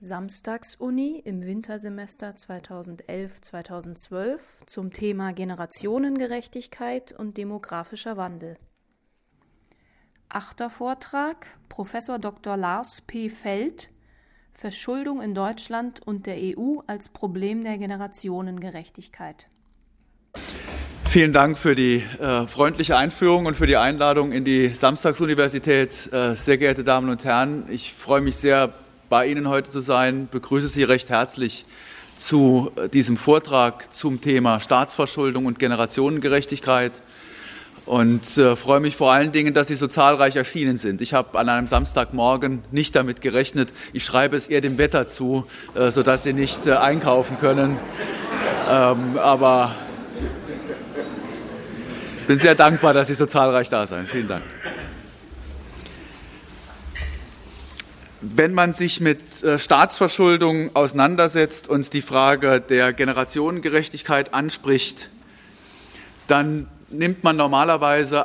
Samstagsuni im Wintersemester 2011-2012 zum Thema Generationengerechtigkeit und demografischer Wandel. Achter Vortrag Professor Dr. Lars P. Feld Verschuldung in Deutschland und der EU als Problem der Generationengerechtigkeit. Vielen Dank für die äh, freundliche Einführung und für die Einladung in die Samstagsuniversität. Äh, sehr geehrte Damen und Herren, ich freue mich sehr, bei Ihnen heute zu sein, begrüße Sie recht herzlich zu äh, diesem Vortrag zum Thema Staatsverschuldung und Generationengerechtigkeit und äh, freue mich vor allen Dingen, dass Sie so zahlreich erschienen sind. Ich habe an einem Samstagmorgen nicht damit gerechnet. Ich schreibe es eher dem Wetter zu, äh, sodass Sie nicht einkaufen können. Ähm, aber bin sehr dankbar, dass Sie so zahlreich da sind. Vielen Dank. Wenn man sich mit äh, Staatsverschuldung auseinandersetzt und die Frage der Generationengerechtigkeit anspricht, dann nimmt man normalerweise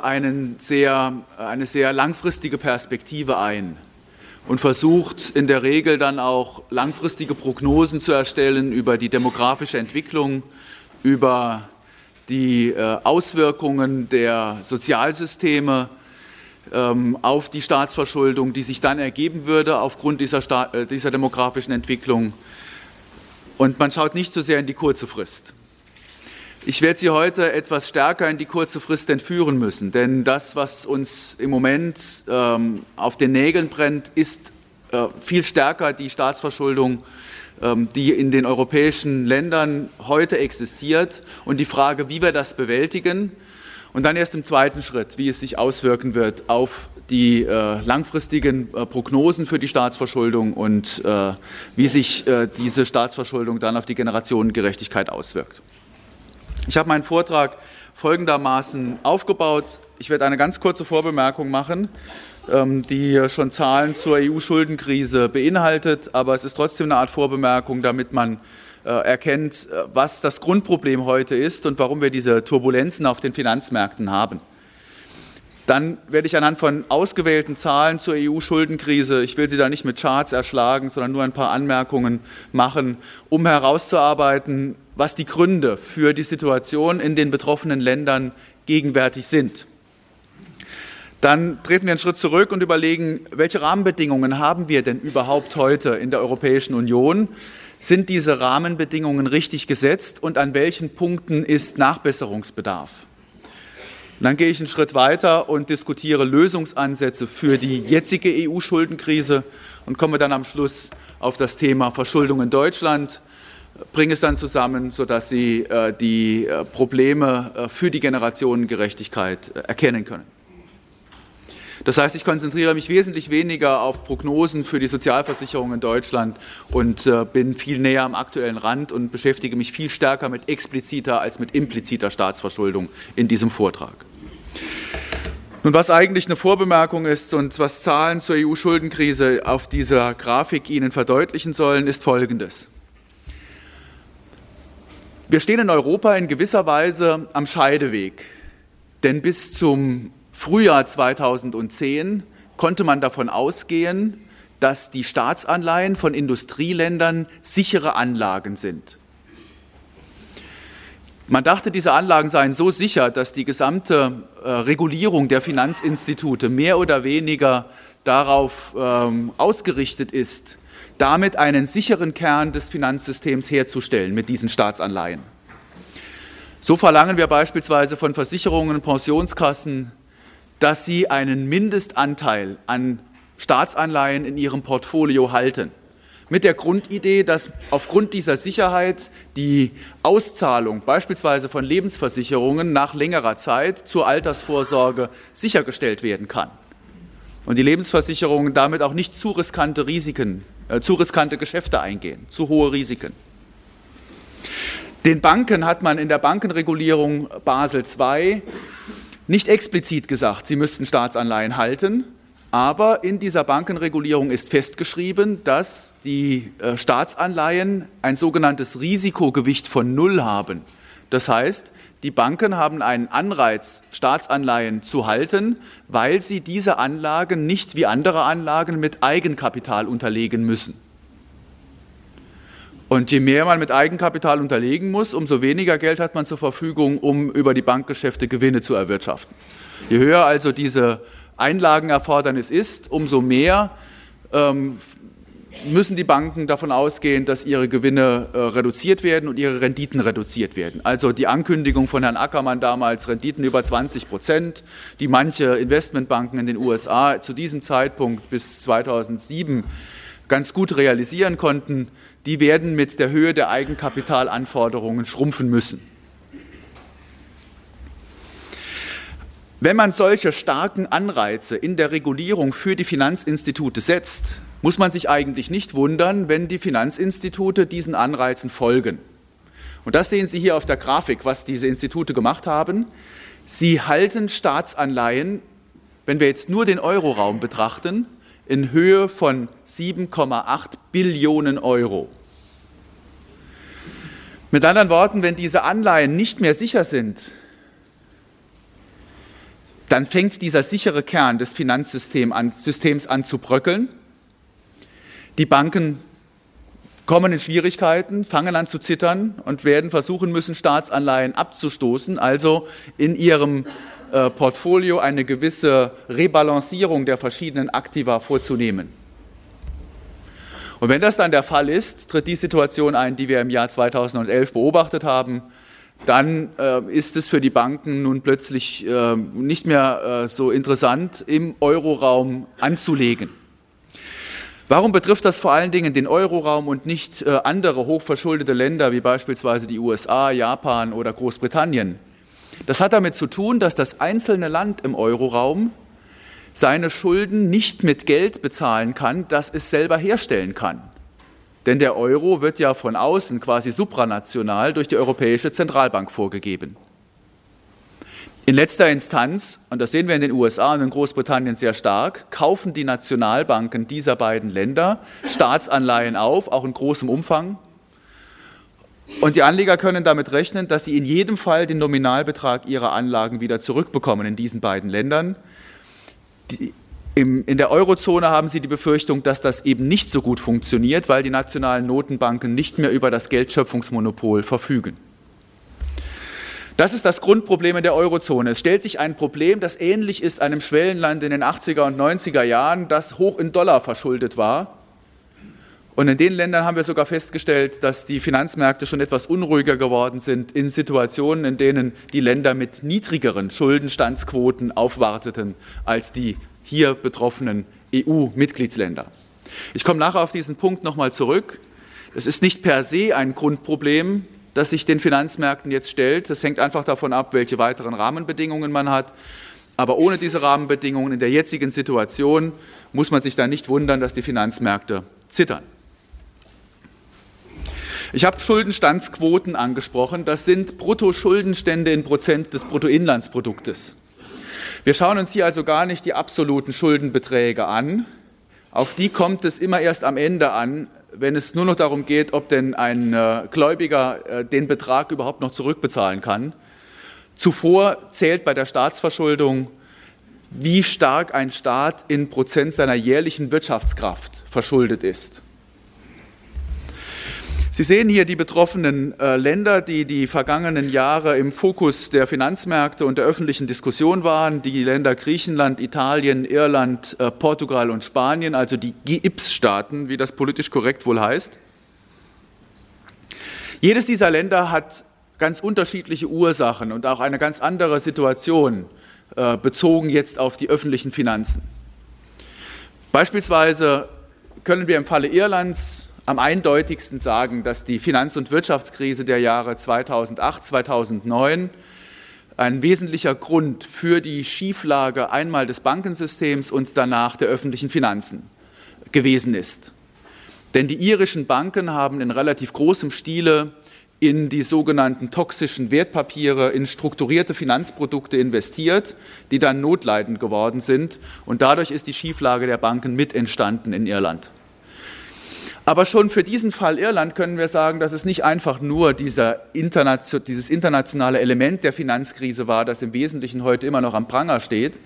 sehr, eine sehr langfristige Perspektive ein und versucht in der Regel dann auch langfristige Prognosen zu erstellen über die demografische Entwicklung, über die äh, Auswirkungen der Sozialsysteme auf die Staatsverschuldung, die sich dann ergeben würde aufgrund dieser, äh, dieser demografischen Entwicklung. Und man schaut nicht so sehr in die kurze Frist. Ich werde Sie heute etwas stärker in die kurze Frist entführen müssen, denn das, was uns im Moment ähm, auf den Nägeln brennt, ist äh, viel stärker die Staatsverschuldung ähm, die in den europäischen Ländern heute existiert und die Frage, wie wir das bewältigen und dann erst im zweiten Schritt, wie es sich auswirken wird auf die äh, langfristigen äh, Prognosen für die Staatsverschuldung und äh, wie sich äh, diese Staatsverschuldung dann auf die Generationengerechtigkeit auswirkt. Ich habe meinen Vortrag folgendermaßen aufgebaut. Ich werde eine ganz kurze Vorbemerkung machen ähm, die schon Zahlen zur EU-Schuldenkrise beinhaltet, aber es ist trotzdem eine Art Vorbemerkung, damit man erkennt, äh, was das Grundproblem heute ist und warum wir diese Turbulenzen auf den Finanzmärkten haben. Dann werde ich anhand von ausgewählten Zahlen zur EU-Schuldenkrise, ich will Sie da nicht mit Charts erschlagen, sondern nur ein paar Anmerkungen machen, um herauszuarbeiten, was die Gründe für die Situation in den betroffenen Ländern gegenwärtig sind. Dann treten wir einen Schritt zurück und überlegen, welche Rahmenbedingungen haben wir denn überhaupt heute in der Europäischen Union? Sind diese Rahmenbedingungen richtig gesetzt und an welchen Punkten ist Nachbesserungsbedarf? Dann gehe ich einen Schritt weiter und diskutiere Lösungsansätze für die jetzige EU-Schuldenkrise und komme dann am Schluss auf das Thema Verschuldung in Deutschland, bringe es dann zusammen, sodass Sie äh, die äh, Probleme äh, für die Generationengerechtigkeit erkennen können. Das heißt, ich konzentriere mich wesentlich weniger auf Prognosen für die Sozialversicherung in Deutschland und äh, bin viel näher am aktuellen Rand und beschäftige mich viel stärker mit expliziter als mit impliziter Staatsverschuldung in diesem Vortrag. Nun, was eigentlich eine Vorbemerkung ist und was Zahlen zur EU-Schuldenkrise auf dieser Grafik Ihnen verdeutlichen sollen, ist Folgendes. Wir stehen in Europa in gewisser Weise am Scheideweg, denn bis zum Frühjahr 2010 konnte man davon ausgehen, dass die Staatsanleihen von Industrieländern sichere Anlagen sind. Man dachte, diese Anlagen seien so sicher, dass die gesamte äh, Regulierung der Finanzinstitute mehr oder weniger darauf ähm, ausgerichtet ist, damit einen sicheren Kern des Finanzsystems herzustellen mit diesen Staatsanleihen. So verlangen wir beispielsweise von Versicherungen Pensionskassen dass sie einen Mindestanteil an Staatsanleihen in ihrem Portfolio halten. Mit der Grundidee, dass aufgrund dieser Sicherheit die Auszahlung beispielsweise von Lebensversicherungen nach längerer Zeit zur Altersvorsorge sichergestellt werden kann. Und die Lebensversicherungen damit auch nicht zu riskante Risiken, äh, zu riskante Geschäfte eingehen, zu hohe Risiken. Den Banken hat man in der Bankenregulierung Basel II nicht explizit gesagt, sie müssten Staatsanleihen halten, aber in dieser Bankenregulierung ist festgeschrieben, dass die äh, Staatsanleihen ein sogenanntes Risikogewicht von Null haben. Das heißt, die Banken haben einen Anreiz, Staatsanleihen zu halten, weil sie diese Anlagen nicht wie andere Anlagen mit Eigenkapital unterlegen müssen. Und je mehr man mit Eigenkapital unterlegen muss, umso weniger Geld hat man zur Verfügung, um über die Bankgeschäfte Gewinne zu erwirtschaften. Je höher also diese Einlagenerfordernis ist, umso mehr ähm, müssen die Banken davon ausgehen, dass ihre Gewinne äh, reduziert werden und ihre Renditen reduziert werden. Also die Ankündigung von Herrn Ackermann damals, Renditen über 20 Prozent, die manche Investmentbanken in den USA zu diesem Zeitpunkt bis 2007 ganz gut realisieren konnten, die werden mit der Höhe der Eigenkapitalanforderungen schrumpfen müssen. Wenn man solche starken Anreize in der Regulierung für die Finanzinstitute setzt, muss man sich eigentlich nicht wundern, wenn die Finanzinstitute diesen Anreizen folgen. Und das sehen Sie hier auf der Grafik, was diese Institute gemacht haben. Sie halten Staatsanleihen, wenn wir jetzt nur den Euroraum betrachten, in Höhe von 7,8 Billionen Euro. Mit anderen Worten, wenn diese Anleihen nicht mehr sicher sind, dann fängt dieser sichere Kern des Finanzsystems an, zu bröckeln die Banken kommen in Schwierigkeiten, fangen an zu zittern und werden versuchen müssen, Staatsanleihen abzustoßen, also in ihrem äh, Portfolio eine gewisse Rebalancierung der verschiedenen Aktiva vorzunehmen. Und wenn das dann der Fall ist, tritt die Situation ein, die wir im Jahr 2011 beobachtet haben, dann äh, ist es für die Banken nun plötzlich äh, nicht mehr äh, so interessant, im Euroraum anzulegen. Warum betrifft das vor allen Dingen den Euroraum und nicht äh, andere hochverschuldete Länder wie beispielsweise die USA, Japan oder Großbritannien? Das hat damit zu tun, dass das einzelne Land im Euroraum seine Schulden nicht mit Geld bezahlen kann, das es selber herstellen kann. Denn der Euro wird ja von außen quasi supranational durch die Europäische Zentralbank vorgegeben. In letzter Instanz, und das sehen wir in den USA und in Großbritannien sehr stark, kaufen die Nationalbanken dieser beiden Länder Staatsanleihen auf, auch in großem Umfang. Und die Anleger können damit rechnen, dass sie in jedem Fall den Nominalbetrag ihrer Anlagen wieder zurückbekommen in diesen beiden Ländern. Die, im, in der Eurozone haben sie die Befürchtung, dass das eben nicht so gut funktioniert, weil die nationalen Notenbanken nicht mehr über das Geldschöpfungsmonopol verfügen. Das ist das Grundproblem in der Eurozone. Es stellt sich ein Problem, das ähnlich ist einem Schwellenland in den 80er und 90er Jahren, das hoch in Dollar verschuldet war. Und in den Ländern haben wir sogar festgestellt, dass die Finanzmärkte schon etwas unruhiger geworden sind in Situationen, in denen die Länder mit niedrigeren Schuldenstandsquoten aufwarteten als die hier betroffenen EU-Mitgliedsländer. Ich komme nachher auf diesen Punkt nochmal zurück. Es ist nicht per se ein Grundproblem das sich den Finanzmärkten jetzt stellt. Das hängt einfach davon ab, welche weiteren Rahmenbedingungen man hat. Aber ohne diese Rahmenbedingungen in der jetzigen Situation muss man sich da nicht wundern, dass die Finanzmärkte zittern. Ich habe Schuldenstandsquoten angesprochen. Das sind Bruttoschuldenstände in Prozent des Bruttoinlandsproduktes. Wir schauen uns hier also gar nicht die absoluten Schuldenbeträge an. Auf die kommt es immer erst am Ende an, wenn es nur noch darum geht, ob denn ein äh, Gläubiger äh, den Betrag überhaupt noch zurückbezahlen kann. Zuvor zählt bei der Staatsverschuldung, wie stark ein Staat in Prozent seiner jährlichen Wirtschaftskraft verschuldet ist. Sie sehen hier die betroffenen äh, Länder, die die vergangenen Jahre im Fokus der Finanzmärkte und der öffentlichen Diskussion waren. Die Länder Griechenland, Italien, Irland, äh, Portugal und Spanien, also die GIPS-Staaten, wie das politisch korrekt wohl heißt. Jedes dieser Länder hat ganz unterschiedliche Ursachen und auch eine ganz andere Situation äh, bezogen jetzt auf die öffentlichen Finanzen. Beispielsweise können wir im Falle Irlands am eindeutigsten sagen, dass die Finanz- und Wirtschaftskrise der Jahre 2008, 2009 ein wesentlicher Grund für die Schieflage einmal des Bankensystems und danach der öffentlichen Finanzen gewesen ist. Denn die irischen Banken haben in relativ großem Stile in die sogenannten toxischen Wertpapiere, in strukturierte Finanzprodukte investiert, die dann notleidend geworden sind. Und dadurch ist die Schieflage der Banken mit entstanden in Irland. Aber schon für diesen Fall Irland können wir sagen, dass es nicht einfach nur dieser Internation, dieses internationale Element der Finanzkrise war, das im Wesentlichen heute immer noch am Pranger steht,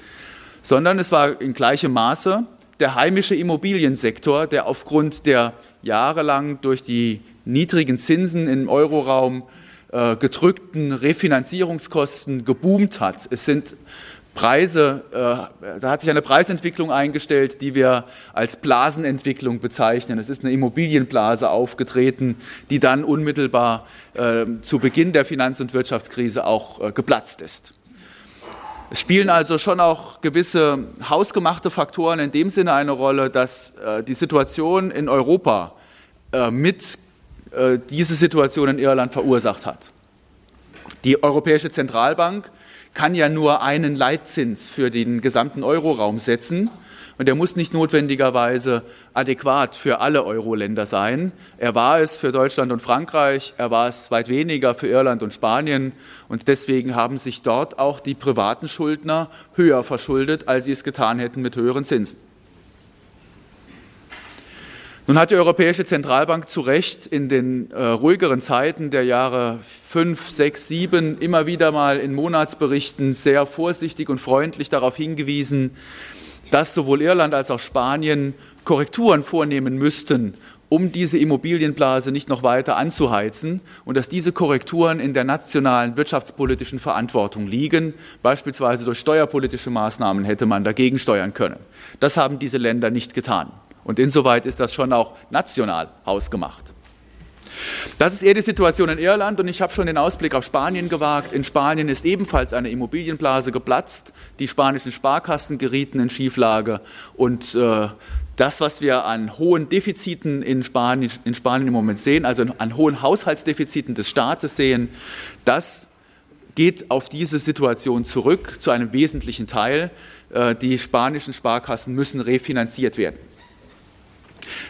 sondern es war in gleichem Maße der heimische Immobiliensektor, der aufgrund der jahrelang durch die niedrigen Zinsen im Euroraum äh, gedrückten Refinanzierungskosten geboomt hat. Es sind Preise, äh, da hat sich eine Preisentwicklung eingestellt, die wir als Blasenentwicklung bezeichnen. Es ist eine Immobilienblase aufgetreten, die dann unmittelbar äh, zu Beginn der Finanz- und Wirtschaftskrise auch äh, geplatzt ist. Es spielen also schon auch gewisse hausgemachte Faktoren in dem Sinne eine Rolle, dass äh, die Situation in Europa äh, mit äh, diese Situation in Irland verursacht hat. Die Europäische Zentralbank kann ja nur einen Leitzins für den gesamten Euroraum setzen. Und der muss nicht notwendigerweise adäquat für alle Euro-Länder sein. Er war es für Deutschland und Frankreich, er war es weit weniger für Irland und Spanien. Und deswegen haben sich dort auch die privaten Schuldner höher verschuldet, als sie es getan hätten mit höheren Zinsen. Nun hat die Europäische Zentralbank zu Recht in den äh, ruhigeren Zeiten der Jahre 5, 6, 7 immer wieder mal in Monatsberichten sehr vorsichtig und freundlich darauf hingewiesen, dass sowohl Irland als auch Spanien Korrekturen vornehmen müssten, um diese Immobilienblase nicht noch weiter anzuheizen und dass diese Korrekturen in der nationalen wirtschaftspolitischen Verantwortung liegen. Beispielsweise durch steuerpolitische Maßnahmen hätte man dagegen steuern können. Das haben diese Länder nicht getan. Und insoweit ist das schon auch national hausgemacht. Das ist eher die Situation in Irland und ich habe schon den Ausblick auf Spanien gewagt. In Spanien ist ebenfalls eine Immobilienblase geplatzt. Die spanischen Sparkassen gerieten in Schieflage und äh, das, was wir an hohen Defiziten in Spanien, in Spanien im Moment sehen, also an hohen Haushaltsdefiziten des Staates sehen, das geht auf diese Situation zurück, zu einem wesentlichen Teil. Äh, die spanischen Sparkassen müssen refinanziert werden.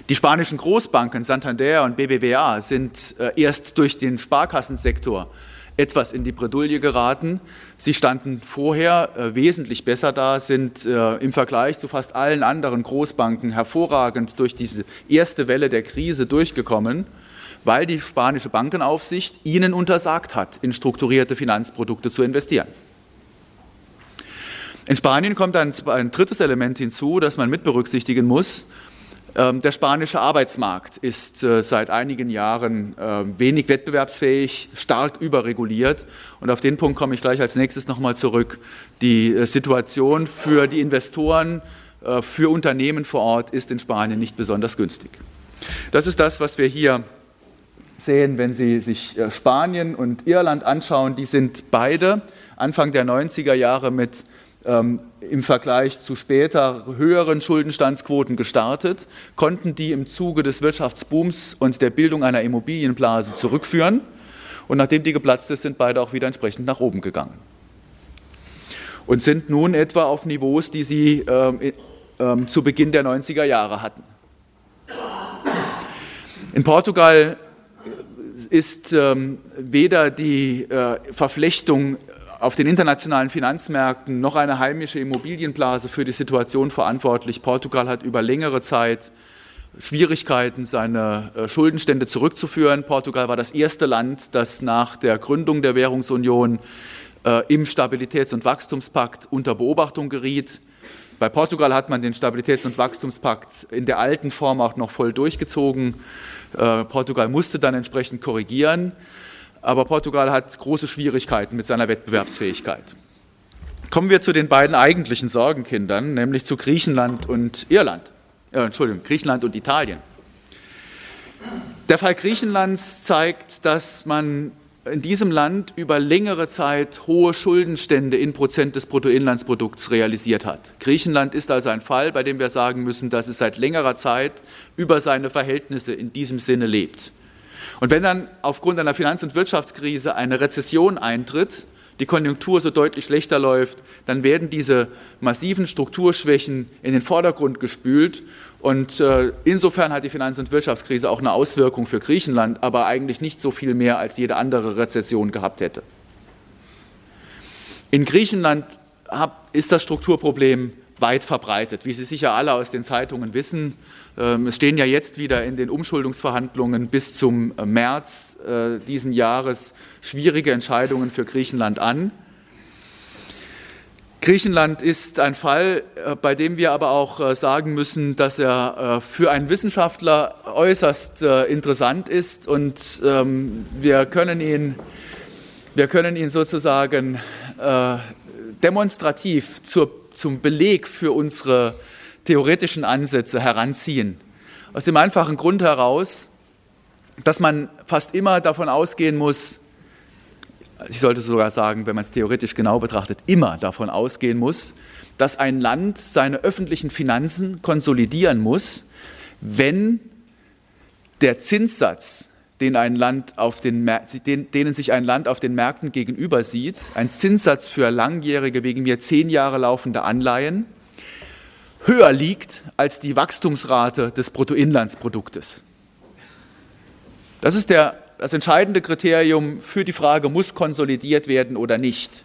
Die spanischen Großbanken Santander und BBVA sind äh, erst durch den Sparkassensektor etwas in die Bredouille geraten. Sie standen vorher äh, wesentlich besser da, sind äh, im Vergleich zu fast allen anderen Großbanken hervorragend durch diese erste Welle der Krise durchgekommen, weil die spanische Bankenaufsicht ihnen untersagt hat, in strukturierte Finanzprodukte zu investieren. In Spanien kommt ein, ein drittes Element hinzu, das man mit berücksichtigen muss. Ähm, der spanische Arbeitsmarkt ist äh, seit einigen Jahren ähm, wenig wettbewerbsfähig, stark überreguliert. Und auf den Punkt komme ich gleich als nächstes nochmal zurück. Die äh, Situation für die Investoren, äh, für Unternehmen vor Ort ist in Spanien nicht besonders günstig. Das ist das, was wir hier sehen, wenn Sie sich Spanien und Irland anschauen. Die sind beide Anfang der 90er Jahre mit ähm, im Vergleich zu später höheren Schuldenstandsquoten gestartet, konnten die im Zuge des Wirtschaftsbooms und der Bildung einer Immobilienblase zurückführen. Und nachdem die geplatzt ist, sind beide auch wieder entsprechend nach oben gegangen. Und sind nun etwa auf Niveaus, die sie äh, äh, zu Beginn der 90er Jahre hatten. In Portugal ist ähm, weder die äh, Verflechtung auf den internationalen Finanzmärkten noch eine heimische Immobilienblase für die Situation verantwortlich. Portugal hat über längere Zeit Schwierigkeiten, seine äh, Schuldenstände zurückzuführen. Portugal war das erste Land, das nach der Gründung der Währungsunion äh, im Stabilitäts- und Wachstumspakt unter Beobachtung geriet. Bei Portugal hat man den Stabilitäts- und Wachstumspakt in der alten Form auch noch voll durchgezogen. Äh, Portugal musste dann entsprechend korrigieren aber Portugal hat große Schwierigkeiten mit seiner Wettbewerbsfähigkeit. Kommen wir zu den beiden eigentlichen Sorgenkindern, nämlich zu Griechenland und Irland. Äh, Entschuldigung, Griechenland und Italien. Der Fall Griechenlands zeigt, dass man in diesem Land über längere Zeit hohe Schuldenstände in Prozent des Bruttoinlandsprodukts realisiert hat. Griechenland ist also ein Fall, bei dem wir sagen müssen, dass es seit längerer Zeit über seine Verhältnisse in diesem Sinne lebt. Und wenn dann aufgrund einer Finanz- und Wirtschaftskrise eine Rezession eintritt, die Konjunktur so deutlich schlechter läuft, dann werden diese massiven Strukturschwächen in den Vordergrund gespült. Und äh, insofern hat die Finanz- und Wirtschaftskrise auch eine Auswirkung für Griechenland, aber eigentlich nicht so viel mehr, als jede andere Rezession gehabt hätte. In Griechenland ist das Strukturproblem weit verbreitet. Wie Sie sicher alle aus den Zeitungen wissen, ähm, es stehen ja jetzt wieder in den Umschuldungsverhandlungen bis zum äh, März äh, diesen Jahres schwierige Entscheidungen für Griechenland an. Griechenland ist ein Fall, äh, bei dem wir aber auch sagen müssen, dass er für einen Wissenschaftler äußerst interessant ist und ähm, wir können ihn, wir können ihn sozusagen demonstrativ zur, zum Beleg für unsere theoretischen Ansätze heranziehen. Aus dem einfachen Grund heraus, dass man fast immer davon ausgehen muss, ich sollte sogar sagen, wenn man es theoretisch genau betrachtet, immer davon ausgehen muss, dass ein Land seine öffentlichen Finanzen konsolidieren muss, wenn der Zinssatz, den ein Land auf den, denen sich ein Land auf den Märkten gegenüber sieht, ein Zinssatz für langjährige, wegen mir zehn Jahre laufende Anleihen, höher liegt als die Wachstumsrate des Bruttoinlandsproduktes. Das ist der das entscheidende Kriterium für die Frage, muss konsolidiert werden oder nicht.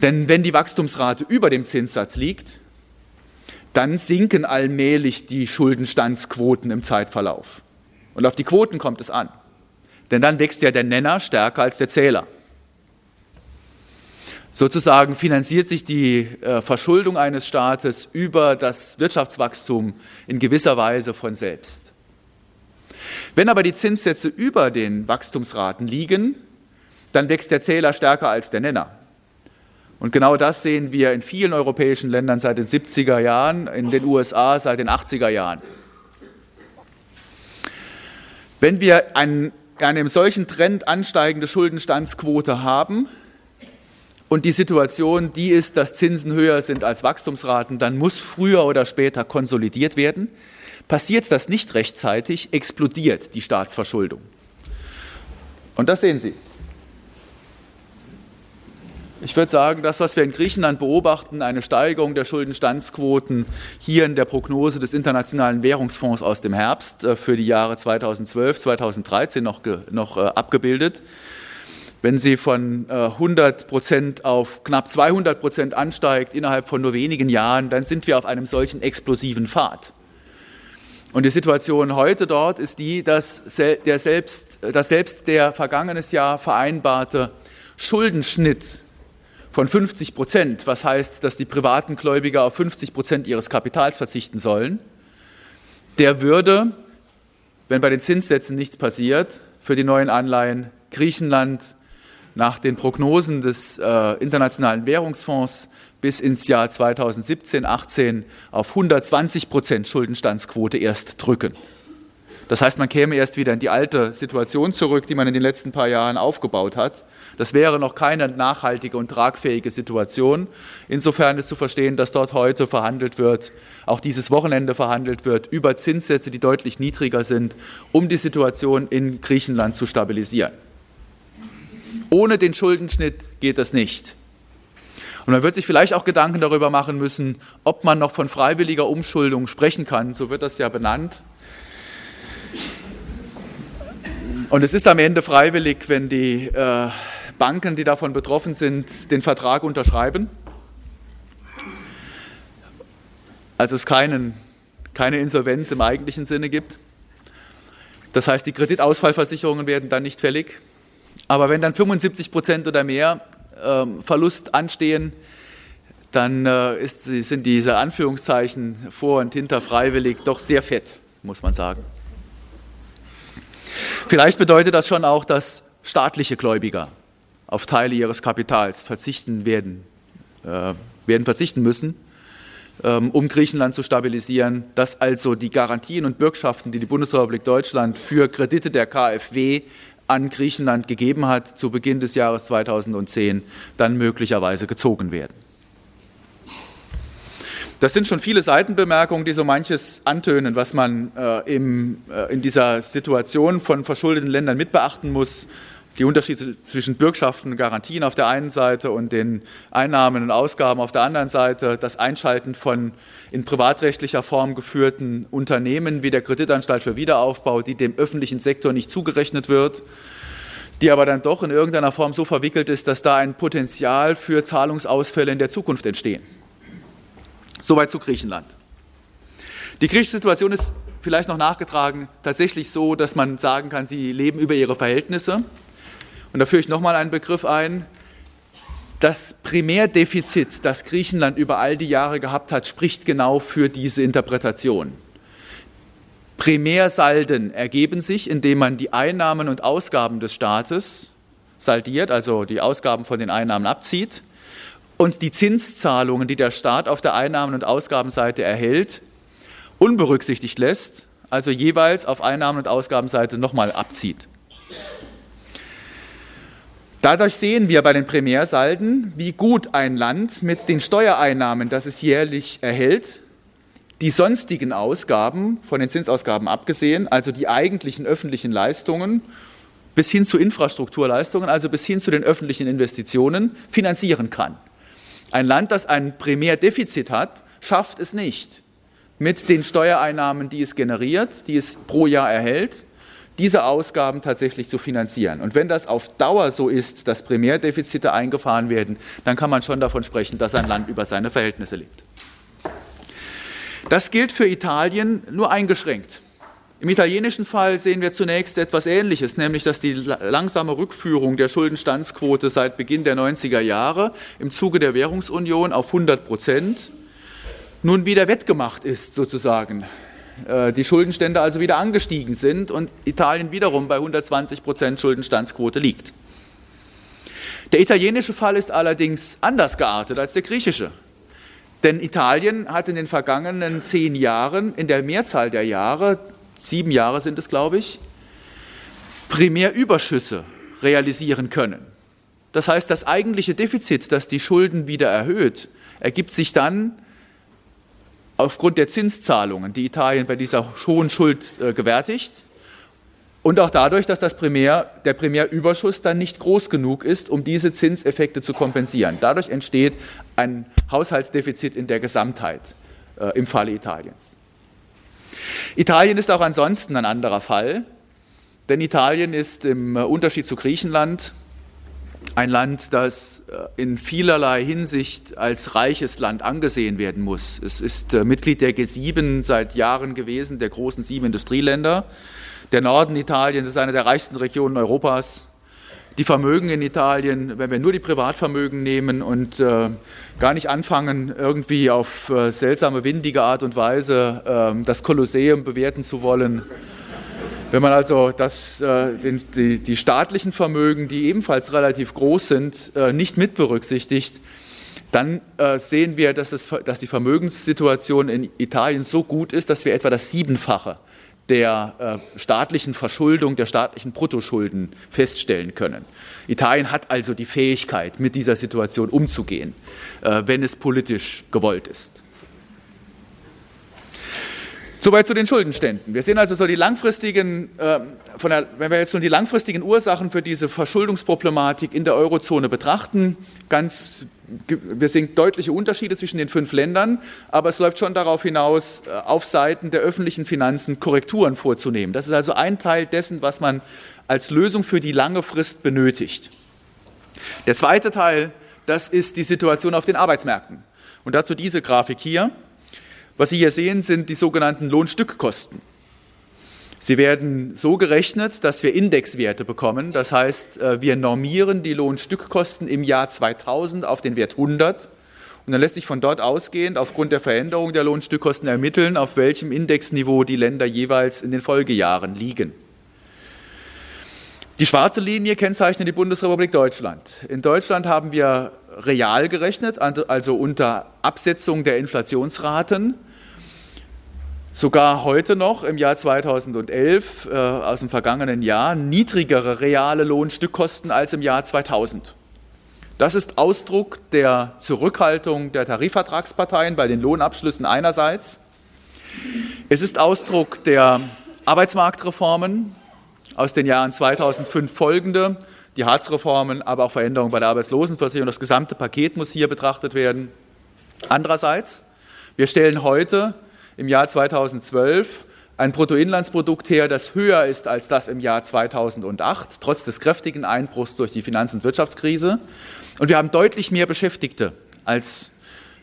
Denn wenn die Wachstumsrate über dem Zinssatz liegt, dann sinken allmählich die Schuldenstandsquoten im Zeitverlauf. Und auf die Quoten kommt es an. Denn dann wächst ja der Nenner stärker als der Zähler. Sozusagen finanziert sich die äh, Verschuldung eines Staates über das Wirtschaftswachstum in gewisser Weise von selbst. Wenn aber die Zinssätze über den Wachstumsraten liegen, dann wächst der Zähler stärker als der Nenner. Und genau das sehen wir in vielen europäischen Ländern seit den 70er Jahren, in den USA seit den 80er Jahren. Wenn wir einen, einem solchen Trend ansteigende Schuldenstandsquote haben und die Situation die ist, dass Zinsen höher sind als Wachstumsraten, dann muss früher oder später konsolidiert werden. Passiert das nicht rechtzeitig, explodiert die Staatsverschuldung. Und das sehen Sie. Ich würde sagen, das, was wir in Griechenland beobachten, eine Steigerung der Schuldenstandsquoten, hier in der Prognose des Internationalen Währungsfonds aus dem Herbst äh, für die Jahre 2012, 2013 noch, noch äh, abgebildet. Wenn sie von 100 äh, Prozent auf knapp 200 Prozent ansteigt innerhalb von nur wenigen Jahren, dann sind wir auf einem solchen explosiven Pfad. Und die Situation heute dort ist die, dass, der selbst, dass selbst der vergangenes Jahr vereinbarte Schuldenschnitt von 50 Prozent, was heißt, dass die privaten Gläubiger auf 50 Prozent ihres Kapitals verzichten sollen, der würde, wenn bei den Zinssätzen nichts passiert, für die neuen Anleihen Griechenland nach den Prognosen des äh, Internationalen Währungsfonds bis ins Jahr 2017, 18 auf 120 Prozent Schuldenstandsquote erst drücken. Das heißt, man käme erst wieder in die alte Situation zurück, die man in den letzten paar Jahren aufgebaut hat. Das wäre noch keine nachhaltige und tragfähige Situation. Insofern ist zu verstehen, dass dort heute verhandelt wird, auch dieses Wochenende verhandelt wird, über Zinssätze, die deutlich niedriger sind, um die Situation in Griechenland zu stabilisieren. Ohne den Schuldenschnitt geht das nicht. Und man wird sich vielleicht auch Gedanken darüber machen müssen, ob man noch von freiwilliger Umschuldung sprechen kann. So wird das ja benannt. Und es ist am Ende freiwillig, wenn die äh, Banken, die davon betroffen sind, den Vertrag unterschreiben. Also es keinen, keine Insolvenz im eigentlichen Sinne gibt. Das heißt, die Kreditausfallversicherungen werden dann nicht fällig. Aber wenn dann 75 Prozent oder mehr ähm, Verlust anstehen, dann äh, ist, sind diese Anführungszeichen vor und hinter freiwillig doch sehr fett, muss man sagen. Vielleicht bedeutet das schon auch, dass staatliche Gläubiger auf Teile ihres Kapitals verzichten werden, äh, werden verzichten müssen, ähm, um Griechenland zu stabilisieren, dass also die Garantien und Bürgschaften, die die Bundesrepublik Deutschland für Kredite der KfW an Griechenland gegeben hat, zu Beginn des Jahres 2010 dann möglicherweise gezogen werden. Das sind schon viele Seitenbemerkungen, die so manches antönen, was man äh, im, äh, in dieser Situation von verschuldeten Ländern mit beachten muss. Die Unterschiede zwischen Bürgschaften und Garantien auf der einen Seite und den Einnahmen und Ausgaben auf der anderen Seite, das Einschalten von in privatrechtlicher Form geführten Unternehmen wie der Kreditanstalt für Wiederaufbau, die dem öffentlichen Sektor nicht zugerechnet wird, die aber dann doch in irgendeiner Form so verwickelt ist, dass da ein Potenzial für Zahlungsausfälle in der Zukunft entstehen. Soweit zu Griechenland. Die griechische Situation ist vielleicht noch nachgetragen tatsächlich so, dass man sagen kann, sie leben über ihre Verhältnisse. Und da führe ich nochmal einen Begriff ein. Das Primärdefizit, das Griechenland über all die Jahre gehabt hat, spricht genau für diese Interpretation. Primärsalden ergeben sich, indem man die Einnahmen und Ausgaben des Staates saldiert, also die Ausgaben von den Einnahmen abzieht, und die Zinszahlungen, die der Staat auf der Einnahmen- und Ausgabenseite erhält, unberücksichtigt lässt, also jeweils auf Einnahmen- und Ausgabenseite nochmal abzieht. Dadurch sehen wir bei den Primärsalden, wie gut ein Land mit den Steuereinnahmen, das es jährlich erhält, die sonstigen Ausgaben, von den Zinsausgaben abgesehen, also die eigentlichen öffentlichen Leistungen, bis hin zu Infrastrukturleistungen, also bis hin zu den öffentlichen Investitionen, finanzieren kann. Ein Land, das ein Primärdefizit hat, schafft es nicht, mit den Steuereinnahmen, die es generiert, die es pro Jahr erhält, diese Ausgaben tatsächlich zu finanzieren. Und wenn das auf Dauer so ist, dass Primärdefizite eingefahren werden, dann kann man schon davon sprechen, dass ein Land über seine Verhältnisse lebt. Das gilt für Italien nur eingeschränkt. Im italienischen Fall sehen wir zunächst etwas Ähnliches, nämlich dass die langsame Rückführung der Schuldenstandsquote seit Beginn der 90er Jahre im Zuge der Währungsunion auf 100 Prozent nun wieder wettgemacht ist, sozusagen. Äh, die Schuldenstände also wieder angestiegen sind und Italien wiederum bei 120 Prozent Schuldenstandsquote liegt. Der italienische Fall ist allerdings anders geartet als der griechische. Denn Italien hat in den vergangenen zehn Jahren, in der Mehrzahl der Jahre, sieben Jahre sind es, glaube ich, Primärüberschüsse realisieren können. Das heißt, das eigentliche Defizit, das die Schulden wieder erhöht, ergibt sich dann aufgrund der Zinszahlungen, die Italien bei dieser hohen Schuld äh, gewärtigt und auch dadurch, dass das Primär, der Primärüberschuss dann nicht groß genug ist, um diese Zinseffekte zu kompensieren. Dadurch entsteht ein Haushaltsdefizit in der Gesamtheit äh, im Falle Italiens. Italien ist auch ansonsten ein anderer Fall, denn Italien ist im Unterschied zu Griechenland ein Land, das äh, in vielerlei Hinsicht als reiches Land angesehen werden muss. Es ist äh, Mitglied der G7 seit Jahren gewesen, der großen sieben Industrieländer. Der Norden Italiens ist eine der reichsten Regionen Europas. Die Vermögen in Italien, wenn wir nur die Privatvermögen nehmen und äh, gar nicht anfangen, irgendwie auf äh, seltsame, windige Art und Weise äh, das Kolosseum bewerten zu wollen, wenn man also das, äh, den, die, die, staatlichen Vermögen, die ebenfalls relativ groß sind, äh, nicht mit berücksichtigt, dann äh, sehen wir, dass, es, dass die Vermögenssituation in Italien so gut ist, dass wir etwa das Siebenfache der äh, staatlichen Verschuldung, der staatlichen Bruttoschulden feststellen können. Italien hat also die Fähigkeit, mit dieser Situation umzugehen, äh, wenn es politisch gewollt ist. Soweit zu den Schuldenständen. Wir sehen also so die langfristigen, äh, der, wenn wir jetzt nun die langfristigen Ursachen für diese Verschuldungsproblematik in der Eurozone betrachten, ganz, wir sehen deutliche Unterschiede zwischen den fünf Ländern, aber es läuft schon darauf hinaus, äh, auf Seiten der öffentlichen Finanzen Korrekturen vorzunehmen. Das ist also ein Teil dessen, was man als Lösung für die lange Frist benötigt. Der zweite Teil, das ist die Situation auf den Arbeitsmärkten. Und dazu diese Grafik hier. Was Sie hier sehen, sind die sogenannten Lohnstückkosten. Sie werden so gerechnet, dass wir Indexwerte bekommen. Das heißt, äh, wir normieren die Lohnstückkosten im Jahr 2000 auf den Wert 100. Und dann lässt sich von dort ausgehend aufgrund der Veränderung der Lohnstückkosten ermitteln, auf welchem Indexniveau die Länder jeweils in den Folgejahren liegen. Die schwarze Linie kennzeichnet die Bundesrepublik Deutschland. In Deutschland haben wir real gerechnet, also unter Absetzung der Inflationsraten, sogar heute noch im Jahr 2011 äh, aus dem vergangenen Jahr niedrigere reale Lohnstückkosten als im Jahr 2000. Das ist Ausdruck der Zurückhaltung der Tarifvertragsparteien bei den Lohnabschlüssen einerseits. Es ist Ausdruck der Arbeitsmarktreformen aus den Jahren 2005 folgende, die Hartz-Reformen, aber auch Veränderungen bei der Arbeitslosenversicherung. Das gesamte Paket muss hier betrachtet werden. Andererseits, wir stellen heute im Jahr 2012 ein Bruttoinlandsprodukt her, das höher ist als das im Jahr 2008, trotz des kräftigen Einbruchs durch die Finanz- und Wirtschaftskrise. Und wir haben deutlich mehr Beschäftigte, als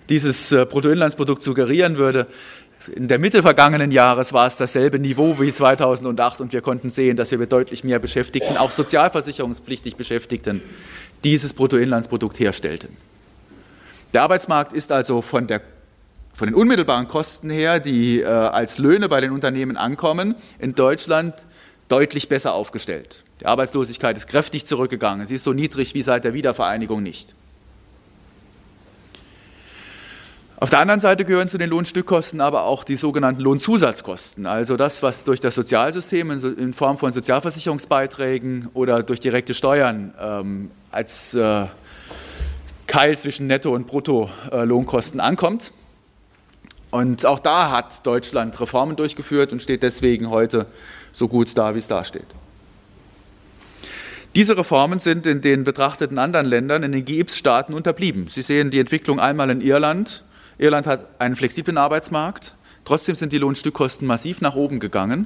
dieses äh, Bruttoinlandsprodukt suggerieren würde. in der Mitte vergangenen Jahres war es dasselbe Niveau wie 2008 und wir konnten sehen, dass wir mit deutlich mehr Beschäftigten, auch sozialversicherungspflichtig Beschäftigten, dieses Bruttoinlandsprodukt herstellten. Der Arbeitsmarkt ist also von, der, von den unmittelbaren Kosten her, die äh, als Löhne bei den Unternehmen ankommen, in Deutschland deutlich besser aufgestellt. Die Arbeitslosigkeit ist kräftig zurückgegangen. Sie ist so niedrig wie seit der Wiedervereinigung nicht. Auf der anderen Seite gehören zu den Lohnstückkosten aber auch die sogenannten Lohnzusatzkosten, also das, was durch das Sozialsystem in Form von Sozialversicherungsbeiträgen oder durch direkte Steuern ähm, als äh, Keil zwischen Netto- und Bruttolohnkosten ankommt. Und auch da hat Deutschland Reformen durchgeführt und steht deswegen heute so gut da, wie es da steht. Diese Reformen sind in den betrachteten anderen Ländern, in den GIPS-Staaten unterblieben. Sie sehen die Entwicklung einmal in Irland, Irland hat einen flexiblen Arbeitsmarkt. Trotzdem sind die Lohnstückkosten massiv nach oben gegangen.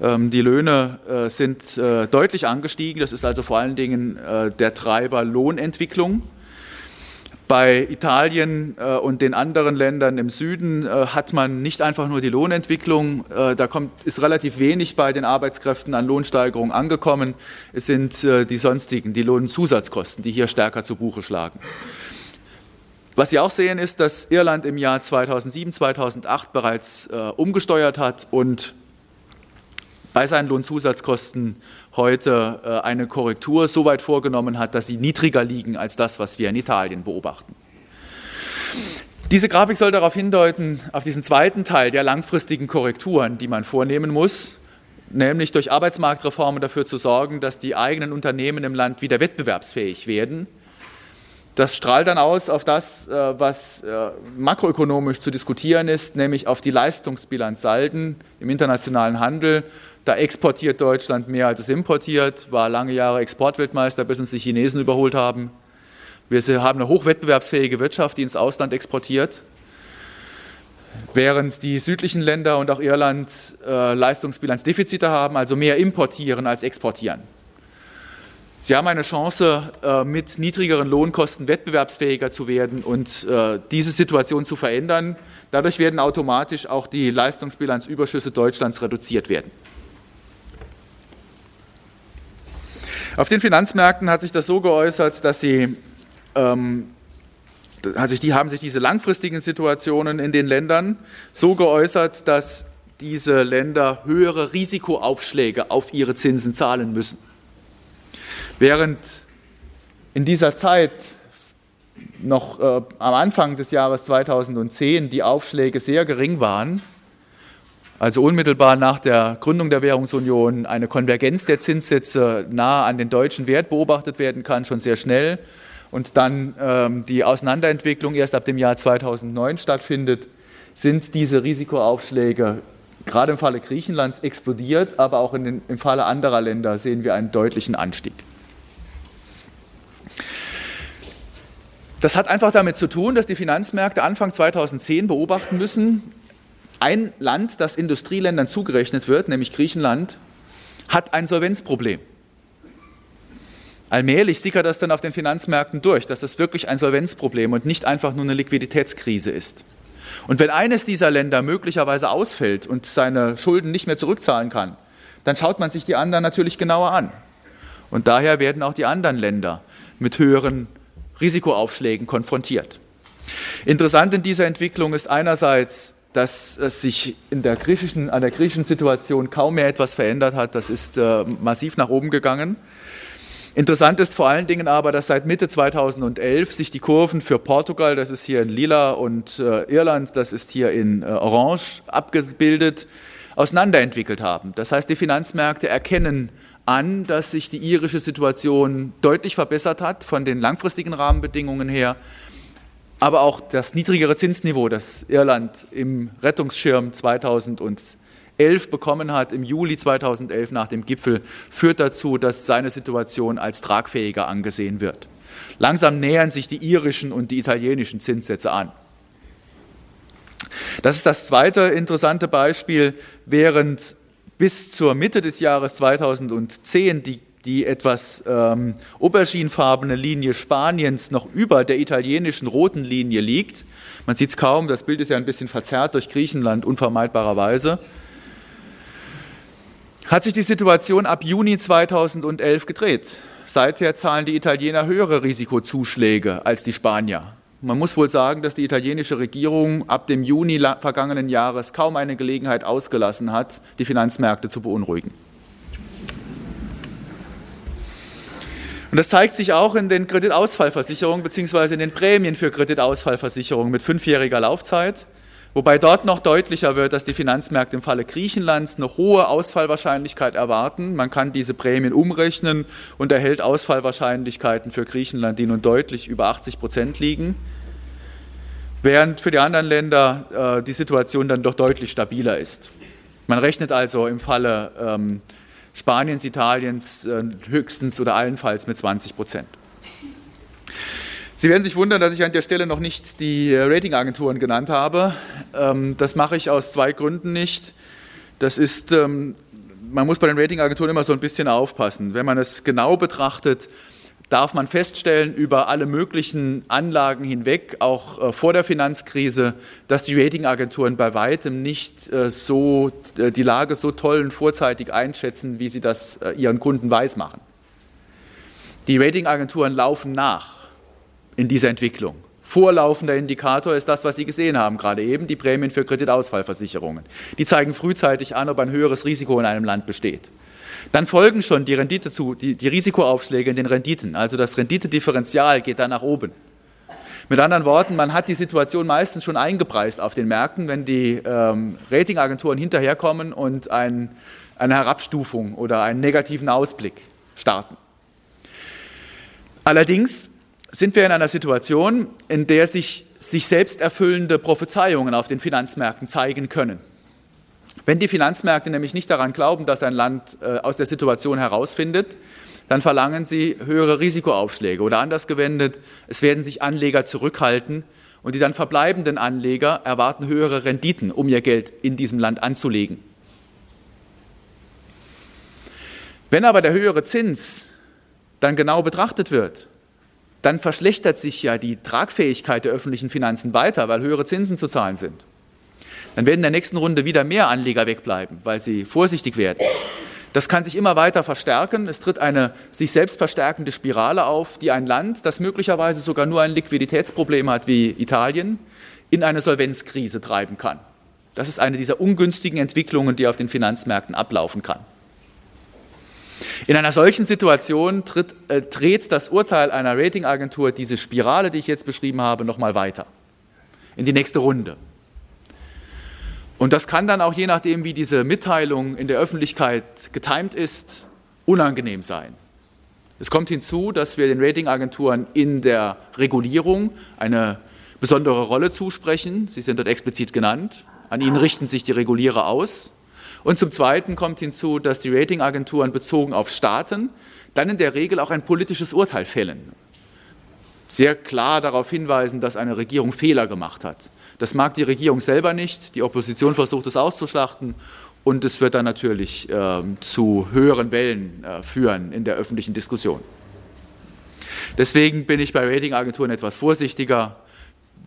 Ähm, die Löhne äh, sind äh, deutlich angestiegen. Das ist also vor allen Dingen äh, der Treiber Lohnentwicklung. Bei Italien und den anderen Ländern im Süden hat man nicht einfach nur die Lohnentwicklung, da kommt, ist relativ wenig bei den Arbeitskräften an Lohnsteigerung angekommen. Es sind die sonstigen, die Lohnzusatzkosten, die hier stärker zu Buche schlagen. Was Sie auch sehen, ist, dass Irland im Jahr 2007, 2008 bereits äh, umgesteuert hat und bei seinen Lohnzusatzkosten heute äh, eine Korrektur so weit vorgenommen hat, dass sie niedriger liegen als das, was wir in Italien beobachten. Diese Grafik soll darauf hindeuten, auf diesen zweiten Teil der langfristigen Korrekturen, die man vornehmen muss, nämlich durch Arbeitsmarktreformen dafür zu sorgen, dass die eigenen Unternehmen im Land wieder wettbewerbsfähig werden das strahlt dann aus auf das, äh, was äh, makroökonomisch zu diskutieren ist, nämlich auf die Leistungsbilanzsalden im internationalen Handel. Da exportiert Deutschland mehr, als es importiert, war lange Jahre Exportweltmeister, bis uns die Chinesen überholt haben. Wir haben eine hochwettbewerbsfähige Wirtschaft, die ins Ausland exportiert, während die südlichen Länder und auch Irland äh, Leistungsbilanzdefizite haben, also mehr importieren als exportieren. Sie haben eine Chance, äh, mit niedrigeren Lohnkosten wettbewerbsfähiger zu werden und äh, diese Situation zu verändern. Dadurch werden automatisch auch die Leistungsbilanzüberschüsse Deutschlands reduziert werden. Auf den Finanzmärkten hat sich das so geäußert, dass sie, ähm, also die haben sich diese langfristigen Situationen in den Ländern so geäußert, dass diese Länder höhere Risikoaufschläge auf ihre Zinsen zahlen müssen. Während in dieser Zeit noch äh, am Anfang des Jahres 2010 die Aufschläge sehr gering waren, also unmittelbar nach der Gründung der Währungsunion eine Konvergenz der Zinssätze nahe an den deutschen Wert beobachtet werden kann, schon sehr schnell, und dann ähm, die Auseinanderentwicklung erst ab dem Jahr 2009 stattfindet, sind diese Risikoaufschläge gerade im Falle Griechenlands explodiert, aber auch den, im Falle anderer Länder sehen wir einen deutlichen Anstieg. Das hat einfach damit zu tun, dass die Finanzmärkte Anfang 2010 beobachten müssen, ein Land, das Industrieländern zugerechnet wird, nämlich Griechenland, hat ein Solvenzproblem. Allmählich sickert das dann auf den Finanzmärkten durch, dass das wirklich ein Solvenzproblem und nicht einfach nur eine Liquiditätskrise ist. Und wenn eines dieser Länder möglicherweise ausfällt und seine Schulden nicht mehr zurückzahlen kann, dann schaut man sich die anderen natürlich genauer an. Und daher werden auch die anderen Länder mit höheren Risikoaufschlägen konfrontiert. Interessant in dieser Entwicklung ist einerseits, dass es sich in der griechischen, an der griechischen Situation kaum mehr etwas verändert hat. Das ist äh, massiv nach oben gegangen. Interessant ist vor allen Dingen aber, dass seit Mitte 2011 sich die Kurven für Portugal, das ist hier in Lila, und äh, Irland, das ist hier in äh, Orange abgebildet, auseinanderentwickelt haben. Das heißt, die Finanzmärkte erkennen an, dass sich die irische Situation deutlich verbessert hat von den langfristigen Rahmenbedingungen her, aber auch das niedrigere Zinsniveau, das Irland im Rettungsschirm 2011 bekommen hat, im Juli 2011 nach dem Gipfel, führt dazu, dass seine Situation als tragfähiger angesehen wird. Langsam nähern sich die irischen und die italienischen Zinssätze an. Das ist das zweite interessante Beispiel, während bis zur Mitte des Jahres 2010 die die etwas ähm, auberginefarbene Linie Spaniens noch über der italienischen roten Linie liegt. Man sieht es kaum, das Bild ist ja ein bisschen verzerrt durch Griechenland, unvermeidbarerweise. Hat sich die Situation ab Juni 2011 gedreht. Seither zahlen die Italiener höhere Risikozuschläge als die Spanier. Man muss wohl sagen, dass die italienische Regierung ab dem Juni vergangenen Jahres kaum eine Gelegenheit ausgelassen hat, die Finanzmärkte zu beunruhigen. Und das zeigt sich auch in den Kreditausfallversicherungen bzw. in den Prämien für Kreditausfallversicherungen mit fünfjähriger Laufzeit, wobei dort noch deutlicher wird, dass die Finanzmärkte im Falle Griechenlands eine hohe Ausfallwahrscheinlichkeit erwarten. Man kann diese Prämien umrechnen und erhält Ausfallwahrscheinlichkeiten für Griechenland, die nun deutlich über 80 Prozent liegen, während für die anderen Länder äh, die Situation dann doch deutlich stabiler ist. Man rechnet also im Falle ähm, Spaniens, Italiens äh, höchstens oder allenfalls mit 20 Prozent. Sie werden sich wundern, dass ich an der Stelle noch nicht die äh, Ratingagenturen genannt habe. Ähm, das mache ich aus zwei Gründen nicht. Das ist, ähm, man muss bei den Ratingagenturen immer so ein bisschen aufpassen. Wenn man es genau betrachtet, darf man feststellen über alle möglichen Anlagen hinweg, auch äh, vor der Finanzkrise, dass die Ratingagenturen bei weitem nicht äh, so äh, die Lage so toll und vorzeitig einschätzen, wie sie das äh, ihren Kunden weismachen. Die Ratingagenturen laufen nach in dieser Entwicklung. Vorlaufender Indikator ist das, was Sie gesehen haben, gerade eben, die Prämien für Kreditausfallversicherungen. Die zeigen frühzeitig an, ob ein höheres Risiko in einem Land besteht. Dann folgen schon die Rendite zu, die, die Risikoaufschläge in den Renditen. Also das Renditedifferenzial geht dann nach oben. Mit anderen Worten, man hat die Situation meistens schon eingepreist auf den Märkten, wenn die ähm, Ratingagenturen hinterherkommen und ein, eine Herabstufung oder einen negativen Ausblick starten. Allerdings sind wir in einer Situation, in der sich, sich selbst erfüllende Prophezeiungen auf den Finanzmärkten zeigen können. Wenn die Finanzmärkte nämlich nicht daran glauben, dass ein Land äh, aus der Situation herausfindet, dann verlangen sie höhere Risikoaufschläge oder anders gewendet, es werden sich Anleger zurückhalten und die dann verbleibenden Anleger erwarten höhere Renditen, um ihr Geld in diesem Land anzulegen. Wenn aber der höhere Zins dann genau betrachtet wird, dann verschlechtert sich ja die Tragfähigkeit der öffentlichen Finanzen weiter, weil höhere Zinsen zu zahlen sind dann werden in der nächsten Runde wieder mehr Anleger wegbleiben, weil sie vorsichtig werden. Das kann sich immer weiter verstärken. Es tritt eine sich selbst verstärkende Spirale auf, die ein Land, das möglicherweise sogar nur ein Liquiditätsproblem hat wie Italien, in eine Solvenzkrise treiben kann. Das ist eine dieser ungünstigen Entwicklungen, die auf den Finanzmärkten ablaufen kann. In einer solchen Situation tritt, äh, dreht das Urteil einer Ratingagentur diese Spirale, die ich jetzt beschrieben habe, nochmal weiter in die nächste Runde. Und das kann dann auch je nachdem, wie diese Mitteilung in der Öffentlichkeit getimt ist, unangenehm sein. Es kommt hinzu, dass wir den Ratingagenturen in der Regulierung eine besondere Rolle zusprechen. Sie sind dort explizit genannt. An ihnen richten sich die Regulierer aus. Und zum Zweiten kommt hinzu, dass die Ratingagenturen bezogen auf Staaten dann in der Regel auch ein politisches Urteil fällen. Sehr klar darauf hinweisen, dass eine Regierung Fehler gemacht hat. Das mag die Regierung selber nicht. Die Opposition versucht es auszuschlachten. Und es wird dann natürlich äh, zu höheren Wellen äh, führen in der öffentlichen Diskussion. Deswegen bin ich bei Ratingagenturen etwas vorsichtiger.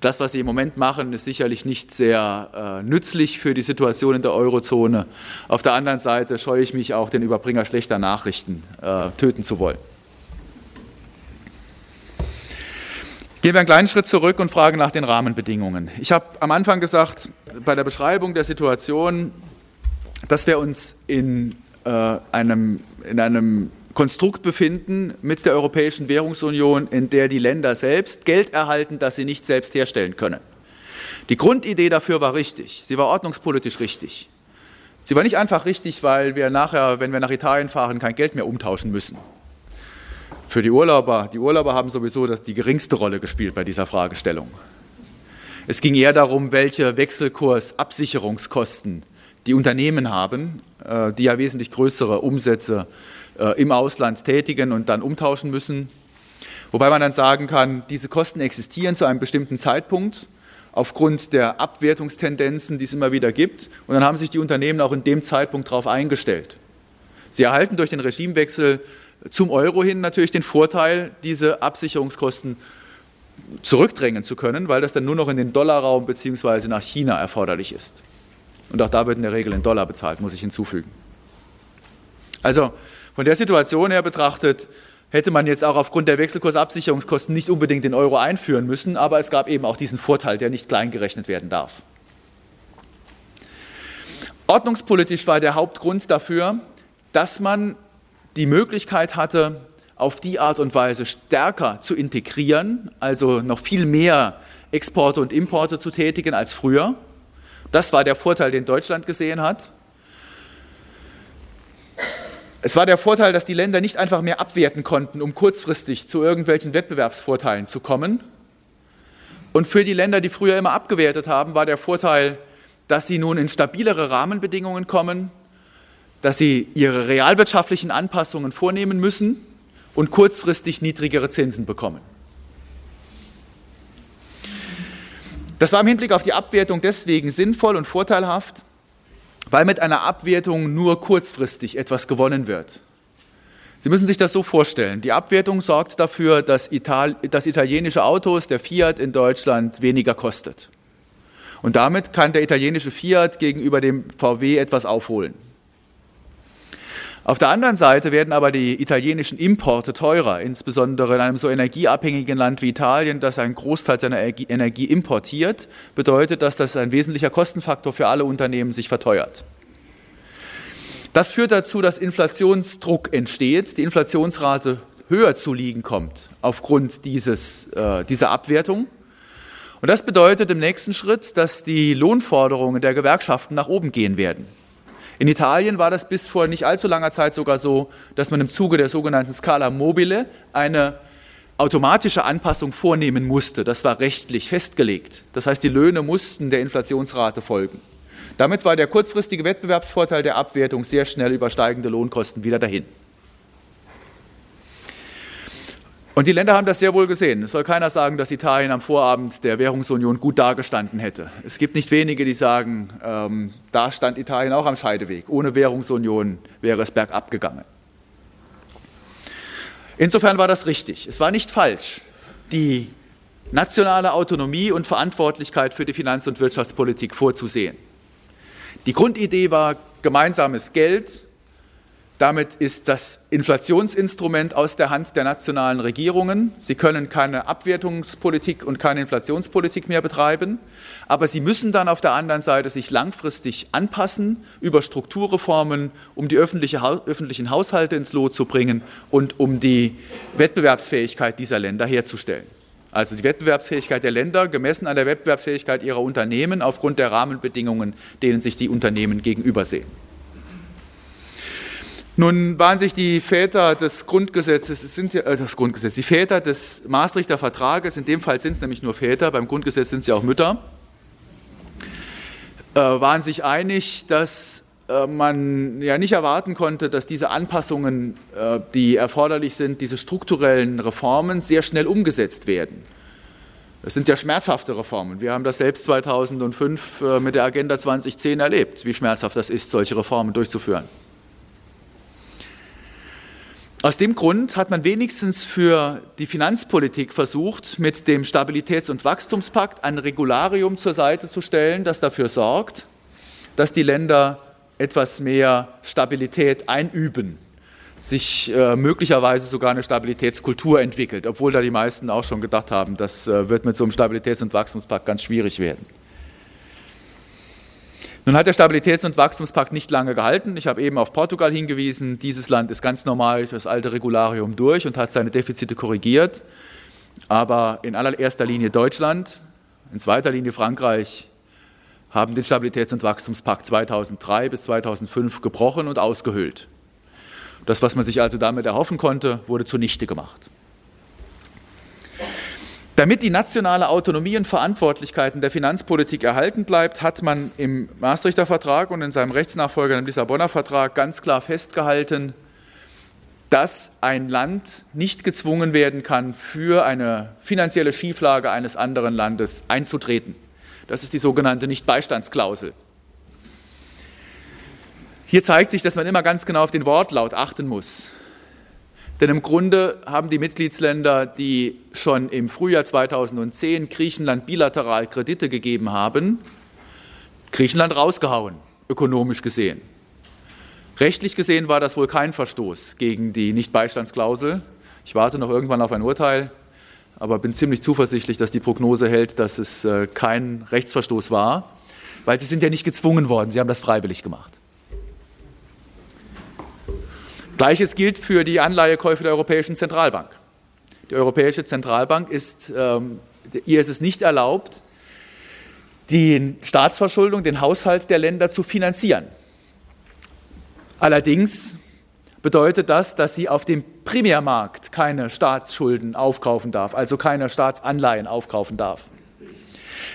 Das, was sie im Moment machen, ist sicherlich nicht sehr äh, nützlich für die Situation in der Eurozone. Auf der anderen Seite scheue ich mich auch, den Überbringer schlechter Nachrichten äh, töten zu wollen. Gehen wir einen kleinen Schritt zurück und fragen nach den Rahmenbedingungen. Ich habe am Anfang gesagt, bei der Beschreibung der Situation, dass wir uns in, äh, einem, in einem Konstrukt befinden mit der Europäischen Währungsunion, in der die Länder selbst Geld erhalten, das sie nicht selbst herstellen können. Die Grundidee dafür war richtig. Sie war ordnungspolitisch richtig. Sie war nicht einfach richtig, weil wir nachher, wenn wir nach Italien fahren, kein Geld mehr umtauschen müssen für die Urlauber, die Urlauber haben sowieso das, die geringste Rolle gespielt bei dieser Fragestellung. Es ging eher darum, welche Wechselkursabsicherungskosten die Unternehmen haben, äh, die ja wesentlich größere Umsätze äh, im Ausland tätigen und dann umtauschen müssen. Wobei man dann sagen kann, diese Kosten existieren zu einem bestimmten Zeitpunkt aufgrund der Abwertungstendenzen, die es immer wieder gibt. Und dann haben sich die Unternehmen auch in dem Zeitpunkt darauf eingestellt. Sie erhalten durch den Regimewechsel zum Euro hin natürlich den Vorteil, diese Absicherungskosten zurückdrängen zu können, weil das dann nur noch in den Dollarraum bzw. nach China erforderlich ist. Und auch da wird in der Regel in Dollar bezahlt, muss ich hinzufügen. Also von der Situation her betrachtet, hätte man jetzt auch aufgrund der Wechselkursabsicherungskosten nicht unbedingt den Euro einführen müssen, aber es gab eben auch diesen Vorteil, der nicht kleingerechnet werden darf. Ordnungspolitisch war der Hauptgrund dafür, dass man die Möglichkeit hatte, auf die Art und Weise stärker zu integrieren, also noch viel mehr Exporte und Importe zu tätigen als früher. Das war der Vorteil, den Deutschland gesehen hat. Es war der Vorteil, dass die Länder nicht einfach mehr abwerten konnten, um kurzfristig zu irgendwelchen Wettbewerbsvorteilen zu kommen. Und für die Länder, die früher immer abgewertet haben, war der Vorteil, dass sie nun in stabilere Rahmenbedingungen kommen, dass sie ihre realwirtschaftlichen Anpassungen vornehmen müssen und kurzfristig niedrigere Zinsen bekommen. Das war im Hinblick auf die Abwertung deswegen sinnvoll und vorteilhaft, weil mit einer Abwertung nur kurzfristig etwas gewonnen wird. Sie müssen sich das so vorstellen. Die Abwertung sorgt dafür, dass, Ital dass italienische Autos, der Fiat in Deutschland, weniger kostet. Und damit kann der italienische Fiat gegenüber dem VW etwas aufholen. Auf der anderen Seite werden aber die italienischen Importe teurer, insbesondere in einem so energieabhängigen Land wie Italien, das einen Großteil seiner Energie importiert, bedeutet, dass das ein wesentlicher Kostenfaktor für alle Unternehmen sich verteuert. Das führt dazu, dass Inflationsdruck entsteht, die Inflationsrate höher zu liegen kommt aufgrund dieses, äh, dieser Abwertung. Und das bedeutet im nächsten Schritt, dass die Lohnforderungen der Gewerkschaften nach oben gehen werden. In Italien war das bis vor nicht allzu langer Zeit sogar so, dass man im Zuge der sogenannten Scala Mobile eine automatische Anpassung vornehmen musste. Das war rechtlich festgelegt. Das heißt, die Löhne mussten der Inflationsrate folgen. Damit war der kurzfristige Wettbewerbsvorteil der Abwertung sehr schnell über steigende Lohnkosten wieder dahin. Und die Länder haben das sehr wohl gesehen. Es soll keiner sagen, dass Italien am Vorabend der Währungsunion gut dagestanden hätte. Es gibt nicht wenige, die sagen, ähm, da stand Italien auch am Scheideweg. Ohne Währungsunion wäre es bergab gegangen. Insofern war das richtig. Es war nicht falsch, die nationale Autonomie und Verantwortlichkeit für die Finanz- und Wirtschaftspolitik vorzusehen. Die Grundidee war gemeinsames Geld damit ist das Inflationsinstrument aus der Hand der nationalen Regierungen. Sie können keine Abwertungspolitik und keine Inflationspolitik mehr betreiben, aber sie müssen dann auf der anderen Seite sich langfristig anpassen über Strukturreformen, um die öffentliche, öffentlichen Haushalte ins Lot zu bringen und um die Wettbewerbsfähigkeit dieser Länder herzustellen. Also die Wettbewerbsfähigkeit der Länder gemessen an der Wettbewerbsfähigkeit ihrer Unternehmen aufgrund der Rahmenbedingungen, denen sich die Unternehmen gegenübersehen. Nun waren sich die Väter des Grundgesetzes, es sind ja, äh, das Grundgesetz, die Väter des Maastrichter Vertrages, in dem Fall sind es nämlich nur Väter, beim Grundgesetz sind es ja auch Mütter, äh, waren sich einig, dass äh, man ja nicht erwarten konnte, dass diese Anpassungen, äh, die erforderlich sind, diese strukturellen Reformen sehr schnell umgesetzt werden. Es sind ja schmerzhafte Reformen. Wir haben das selbst 2005 äh, mit der Agenda 2010 erlebt, wie schmerzhaft das ist, solche Reformen durchzuführen. Aus dem Grund hat man wenigstens für die Finanzpolitik versucht, mit dem Stabilitäts- und Wachstumspakt ein Regularium zur Seite zu stellen, das dafür sorgt, dass die Länder etwas mehr Stabilität einüben, sich äh, möglicherweise sogar eine Stabilitätskultur entwickelt, obwohl da die meisten auch schon gedacht haben, das äh, wird mit so einem Stabilitäts- und Wachstumspakt ganz schwierig werden. Nun hat der Stabilitäts- und Wachstumspakt nicht lange gehalten. Ich habe eben auf Portugal hingewiesen. Dieses Land ist ganz normal das alte Regularium durch und hat seine Defizite korrigiert. Aber in allererster Linie Deutschland, in zweiter Linie Frankreich haben den Stabilitäts- und Wachstumspakt 2003 bis 2005 gebrochen und ausgehöhlt. Das, was man sich also damit erhoffen konnte, wurde zunichte gemacht. Damit die nationale Autonomie und Verantwortlichkeiten der Finanzpolitik erhalten bleibt, hat man im Maastrichter Vertrag und in seinem Rechtsnachfolger im Lissabonner Vertrag ganz klar festgehalten, dass ein Land nicht gezwungen werden kann, für eine finanzielle Schieflage eines anderen Landes einzutreten. Das ist die sogenannte Nichtbeistandsklausel. Hier zeigt sich, dass man immer ganz genau auf den Wortlaut achten muss. Denn im Grunde haben die Mitgliedsländer, die schon im Frühjahr 2010 Griechenland bilateral Kredite gegeben haben, Griechenland rausgehauen, ökonomisch gesehen. Rechtlich gesehen war das wohl kein Verstoß gegen die Nichtbeistandsklausel. Ich warte noch irgendwann auf ein Urteil, aber bin ziemlich zuversichtlich, dass die Prognose hält, dass es äh, kein Rechtsverstoß war, weil sie sind ja nicht gezwungen worden, sie haben das freiwillig gemacht. Gleiches gilt für die Anleihekäufe der Europäischen Zentralbank. Die Europäische Zentralbank ist, ähm, ihr ist es nicht erlaubt, die Staatsverschuldung, den Haushalt der Länder zu finanzieren. Allerdings bedeutet das, dass sie auf dem Primärmarkt keine Staatsschulden aufkaufen darf, also keine Staatsanleihen aufkaufen darf.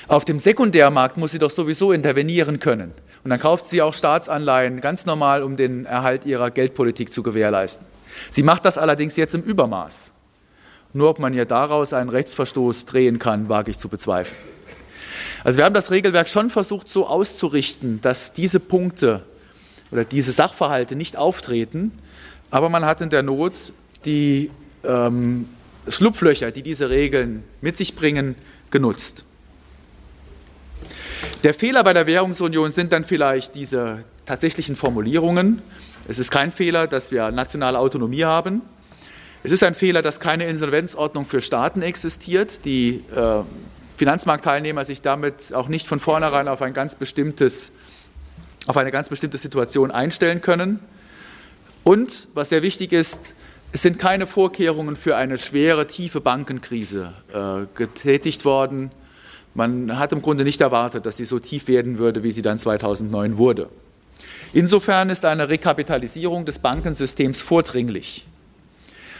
Auf dem Sekundärmarkt muss sie doch sowieso intervenieren können. Und dann kauft sie auch Staatsanleihen ganz normal, um den Erhalt ihrer Geldpolitik zu gewährleisten. Sie macht das allerdings jetzt im Übermaß. Nur ob man ihr daraus einen Rechtsverstoß drehen kann, wage ich zu bezweifeln. Also wir haben das Regelwerk schon versucht so auszurichten, dass diese Punkte oder diese Sachverhalte nicht auftreten, aber man hat in der Not die ähm, Schlupflöcher, die diese Regeln mit sich bringen, genutzt. Der Fehler bei der Währungsunion sind dann vielleicht diese tatsächlichen Formulierungen. Es ist kein Fehler, dass wir nationale Autonomie haben. Es ist ein Fehler, dass keine Insolvenzordnung für Staaten existiert. Die äh, Finanzmarktteilnehmer sich damit auch nicht von vornherein auf ein ganz bestimmtes, auf eine ganz bestimmte Situation einstellen können. Und was sehr wichtig ist, es sind keine Vorkehrungen für eine schwere, tiefe Bankenkrise äh, getätigt worden. Man hat im Grunde nicht erwartet, dass sie so tief werden würde, wie sie dann 2009 wurde. Insofern ist eine Rekapitalisierung des Bankensystems vordringlich.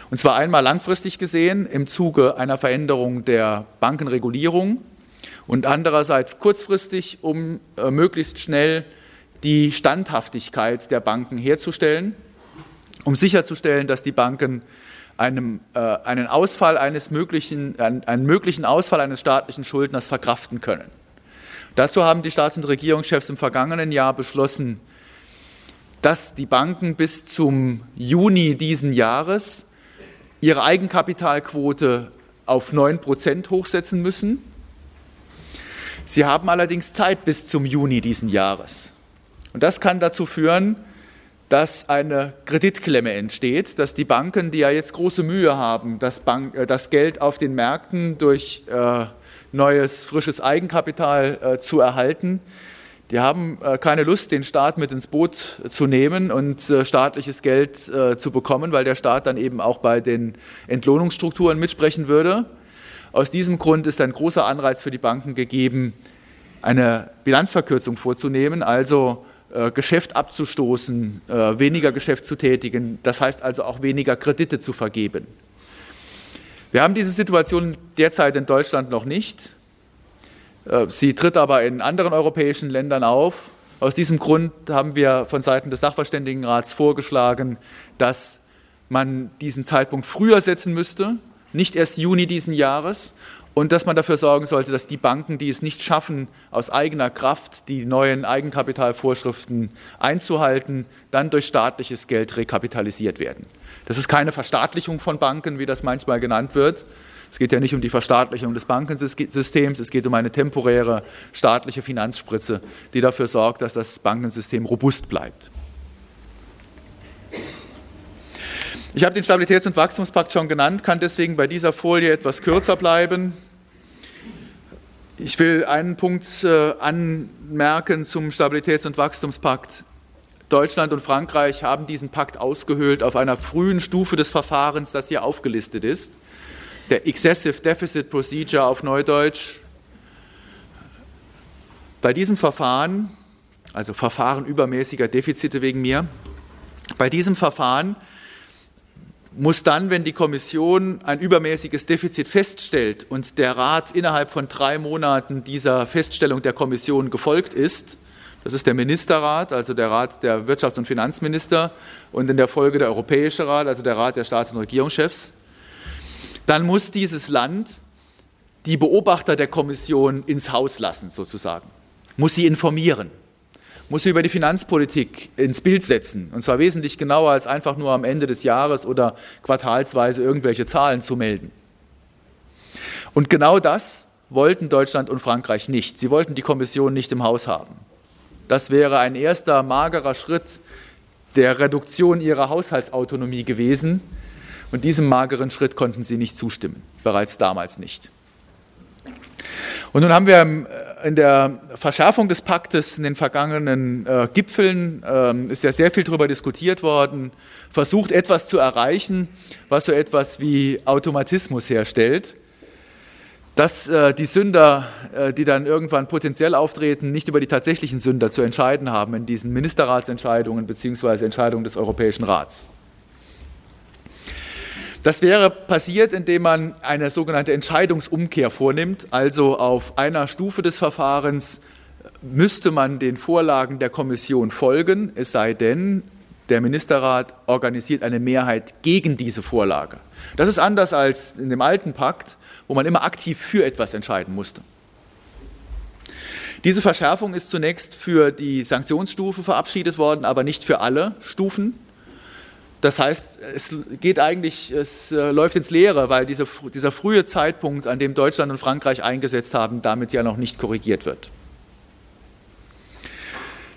Und zwar einmal langfristig gesehen im Zuge einer Veränderung der Bankenregulierung und andererseits kurzfristig, um äh, möglichst schnell die Standhaftigkeit der Banken herzustellen, um sicherzustellen, dass die Banken einem, äh, einen Ausfall eines möglichen, einen, einen möglichen Ausfall eines staatlichen Schuldners verkraften können. Dazu haben die Staats- und Regierungschefs im vergangenen Jahr beschlossen, dass die Banken bis zum Juni diesen Jahres ihre Eigenkapitalquote auf 9 Prozent hochsetzen müssen. Sie haben allerdings Zeit bis zum Juni diesen Jahres. Und das kann dazu führen, dass eine Kreditklemme entsteht, dass die Banken, die ja jetzt große Mühe haben, das, Bank, äh, das Geld auf den Märkten durch äh, neues, frisches Eigenkapital äh, zu erhalten, die haben äh, keine Lust, den Staat mit ins Boot zu nehmen und äh, staatliches Geld äh, zu bekommen, weil der Staat dann eben auch bei den Entlohnungsstrukturen mitsprechen würde. Aus diesem Grund ist ein großer Anreiz für die Banken gegeben, eine Bilanzverkürzung vorzunehmen, also Geschäft abzustoßen, weniger Geschäft zu tätigen, das heißt also auch weniger Kredite zu vergeben. Wir haben diese Situation derzeit in Deutschland noch nicht. Äh, sie tritt aber in anderen europäischen Ländern auf. Aus diesem Grund haben wir von Seiten des Sachverständigenrats vorgeschlagen, dass man diesen Zeitpunkt früher setzen müsste, nicht erst Juni diesen Jahres, und dass man dafür sorgen sollte, dass die Banken, die es nicht schaffen, aus eigener Kraft die neuen Eigenkapitalvorschriften einzuhalten, dann durch staatliches Geld rekapitalisiert werden. Das ist keine Verstaatlichung von Banken, wie das manchmal genannt wird, es geht ja nicht um die Verstaatlichung des Bankensystems, es geht um eine temporäre staatliche Finanzspritze, die dafür sorgt, dass das Bankensystem robust bleibt. Ich habe den Stabilitäts- und Wachstumspakt schon genannt, kann deswegen bei dieser Folie etwas kürzer bleiben. Ich will einen Punkt äh, anmerken zum Stabilitäts- und Wachstumspakt. Deutschland und Frankreich haben diesen Pakt ausgehöhlt auf einer frühen Stufe des Verfahrens, das hier aufgelistet ist der Excessive Deficit Procedure auf Neudeutsch. Bei diesem Verfahren, also Verfahren übermäßiger Defizite wegen mir, bei diesem Verfahren muss dann, wenn die Kommission ein übermäßiges Defizit feststellt und der Rat innerhalb von drei Monaten dieser Feststellung der Kommission gefolgt ist, das ist der Ministerrat, also der Rat der Wirtschafts- und Finanzminister und in der Folge der Europäische Rat, also der Rat der Staats- und Regierungschefs, dann muss dieses Land die Beobachter der Kommission ins Haus lassen, sozusagen, muss sie informieren, muss sie über die Finanzpolitik ins Bild setzen. Und zwar wesentlich genauer als einfach nur am Ende des Jahres oder quartalsweise irgendwelche Zahlen zu melden. Und genau das wollten Deutschland und Frankreich nicht. Sie wollten die Kommission nicht im Haus haben. Das wäre ein erster magerer Schritt der Reduktion ihrer Haushaltsautonomie gewesen. Und diesem mageren Schritt konnten sie nicht zustimmen, bereits damals nicht. Und nun haben wir äh, in der Verschärfung des Paktes in den vergangenen äh, Gipfeln, äh, ist ja sehr viel darüber diskutiert worden, versucht etwas zu erreichen, was so etwas wie Automatismus herstellt dass äh, die Sünder, äh, die dann irgendwann potenziell auftreten, nicht über die tatsächlichen Sünder zu entscheiden haben in diesen Ministerratsentscheidungen bzw. Entscheidungen des Europäischen Rats. Das wäre passiert, indem man eine sogenannte Entscheidungsumkehr vornimmt, also auf einer Stufe des Verfahrens müsste man den Vorlagen der Kommission folgen, es sei denn, der Ministerrat organisiert eine Mehrheit gegen diese Vorlage. Das ist anders als in dem alten Pakt, wo man immer aktiv für etwas entscheiden musste. Diese Verschärfung ist zunächst für die Sanktionsstufe verabschiedet worden, aber nicht für alle Stufen. Das heißt, es geht eigentlich, es äh, läuft ins Leere, weil diese, dieser frühe Zeitpunkt, an dem Deutschland und Frankreich eingesetzt haben, damit ja noch nicht korrigiert wird.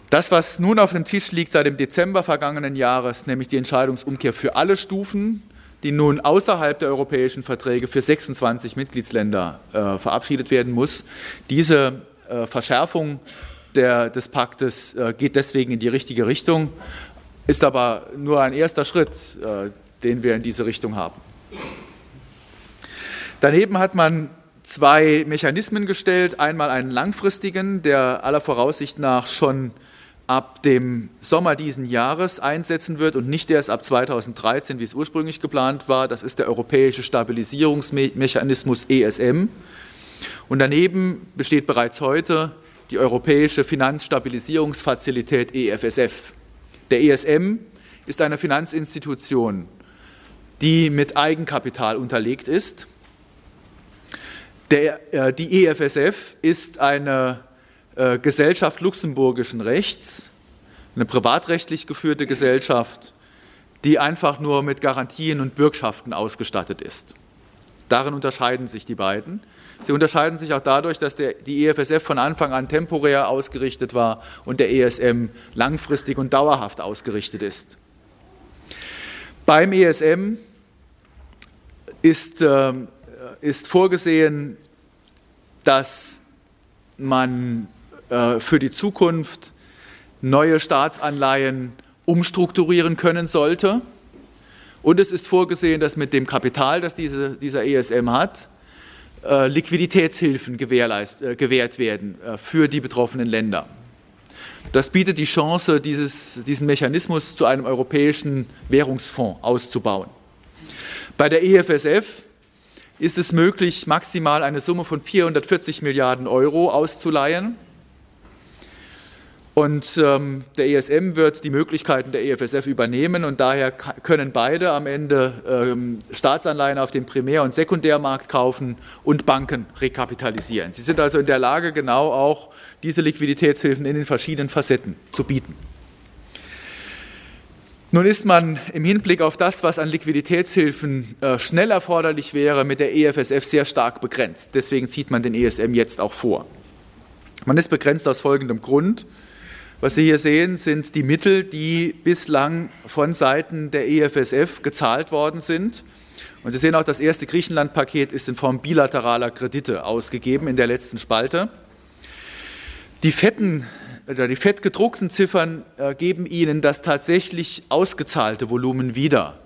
Das, was nun auf dem Tisch liegt seit dem Dezember vergangenen Jahres, nämlich die Entscheidungsumkehr für alle Stufen, die nun außerhalb der europäischen Verträge für 26 Mitgliedsländer äh, verabschiedet werden muss. Diese äh, Verschärfung der, des Paktes äh, geht deswegen in die richtige Richtung, ist aber nur ein erster Schritt, äh, den wir in diese Richtung haben. Daneben hat man zwei Mechanismen gestellt. Einmal einen langfristigen, der aller Voraussicht nach schon ab dem Sommer diesen Jahres einsetzen wird und nicht erst ab 2013, wie es ursprünglich geplant war. Das ist der Europäische Stabilisierungsmechanismus ESM. Und daneben besteht bereits heute die Europäische Finanzstabilisierungsfazilität EFSF. Der ESM ist eine Finanzinstitution, die mit Eigenkapital unterlegt ist. Der, äh, die EFSF ist eine äh, Gesellschaft luxemburgischen Rechts, eine privatrechtlich geführte Gesellschaft, die einfach nur mit Garantien und Bürgschaften ausgestattet ist. Darin unterscheiden sich die beiden. Sie unterscheiden sich auch dadurch, dass der, die EFSF von Anfang an temporär ausgerichtet war und der ESM langfristig und dauerhaft ausgerichtet ist. Beim ESM ist, äh, ist vorgesehen, dass man äh, für die Zukunft neue Staatsanleihen umstrukturieren können sollte. Und es ist vorgesehen, dass mit dem Kapital, das diese, dieser ESM hat, äh, Liquiditätshilfen äh, gewährt werden für die betroffenen Länder. Das bietet die Chance, dieses, diesen Mechanismus zu einem europäischen Währungsfonds auszubauen. Bei der EFSF ist es möglich, maximal eine Summe von 440 Milliarden Euro auszuleihen. Und ähm, der ESM wird die Möglichkeiten der EFSF übernehmen und daher können beide am Ende ähm, Staatsanleihen auf dem Primär- und Sekundärmarkt kaufen und Banken rekapitalisieren. Sie sind also in der Lage, genau auch diese Liquiditätshilfen in den verschiedenen Facetten zu bieten. Nun ist man im Hinblick auf das, was an Liquiditätshilfen äh, schnell erforderlich wäre, mit der EFSF sehr stark begrenzt. Deswegen zieht man den ESM jetzt auch vor. Man ist begrenzt aus folgendem Grund. Was Sie hier sehen, sind die Mittel, die bislang von Seiten der EFSF gezahlt worden sind. Und Sie sehen auch, das erste Griechenland-Paket ist in Form bilateraler Kredite ausgegeben in der letzten Spalte. Die fetten oder die fett gedruckten Ziffern äh, geben Ihnen das tatsächlich ausgezahlte Volumen wieder.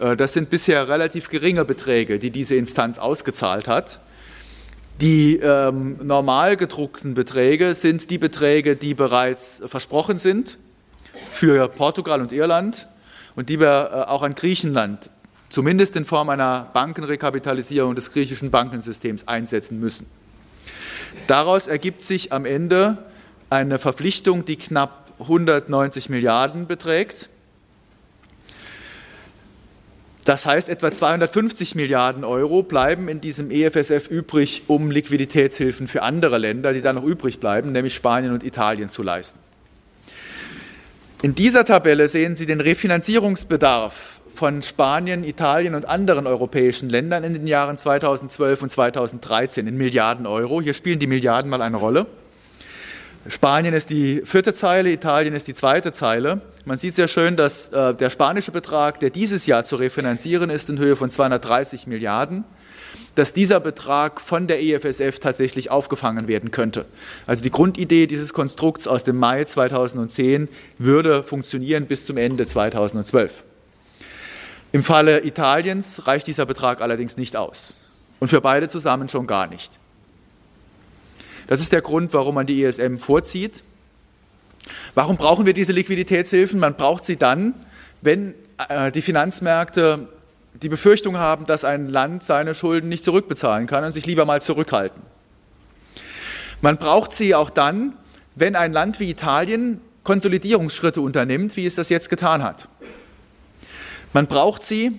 Äh, das sind bisher relativ geringe Beträge, die diese Instanz ausgezahlt hat. Die ähm, normal gedruckten Beträge sind die Beträge, die bereits versprochen sind für Portugal und Irland und die wir äh, auch an Griechenland zumindest in Form einer Bankenrekapitalisierung des griechischen Bankensystems einsetzen müssen. Daraus ergibt sich am Ende eine Verpflichtung, die knapp 190 Milliarden beträgt das heißt, etwa 250 Milliarden Euro bleiben in diesem EFSF übrig, um Liquiditätshilfen für andere Länder, die da noch übrig bleiben, nämlich Spanien und Italien, zu leisten. In dieser Tabelle sehen Sie den Refinanzierungsbedarf von Spanien, Italien und anderen europäischen Ländern in den Jahren 2012 und 2013 in Milliarden Euro. Hier spielen die Milliarden mal eine Rolle. Spanien ist die vierte Zeile, Italien ist die zweite Zeile. Man sieht sehr schön, dass äh, der spanische Betrag, der dieses Jahr zu refinanzieren ist, in Höhe von 230 Milliarden, dass dieser Betrag von der EFSF tatsächlich aufgefangen werden könnte. Also die Grundidee dieses Konstrukts aus dem Mai 2010 würde funktionieren bis zum Ende 2012. Im Falle Italiens reicht dieser Betrag allerdings nicht aus und für beide zusammen schon gar nicht. Das ist der Grund, warum man die ESM vorzieht. Warum brauchen wir diese Liquiditätshilfen? Man braucht sie dann, wenn äh, die Finanzmärkte die Befürchtung haben, dass ein Land seine Schulden nicht zurückbezahlen kann und sich lieber mal zurückhalten. Man braucht sie auch dann, wenn ein Land wie Italien Konsolidierungsschritte unternimmt, wie es das jetzt getan hat. Man braucht sie,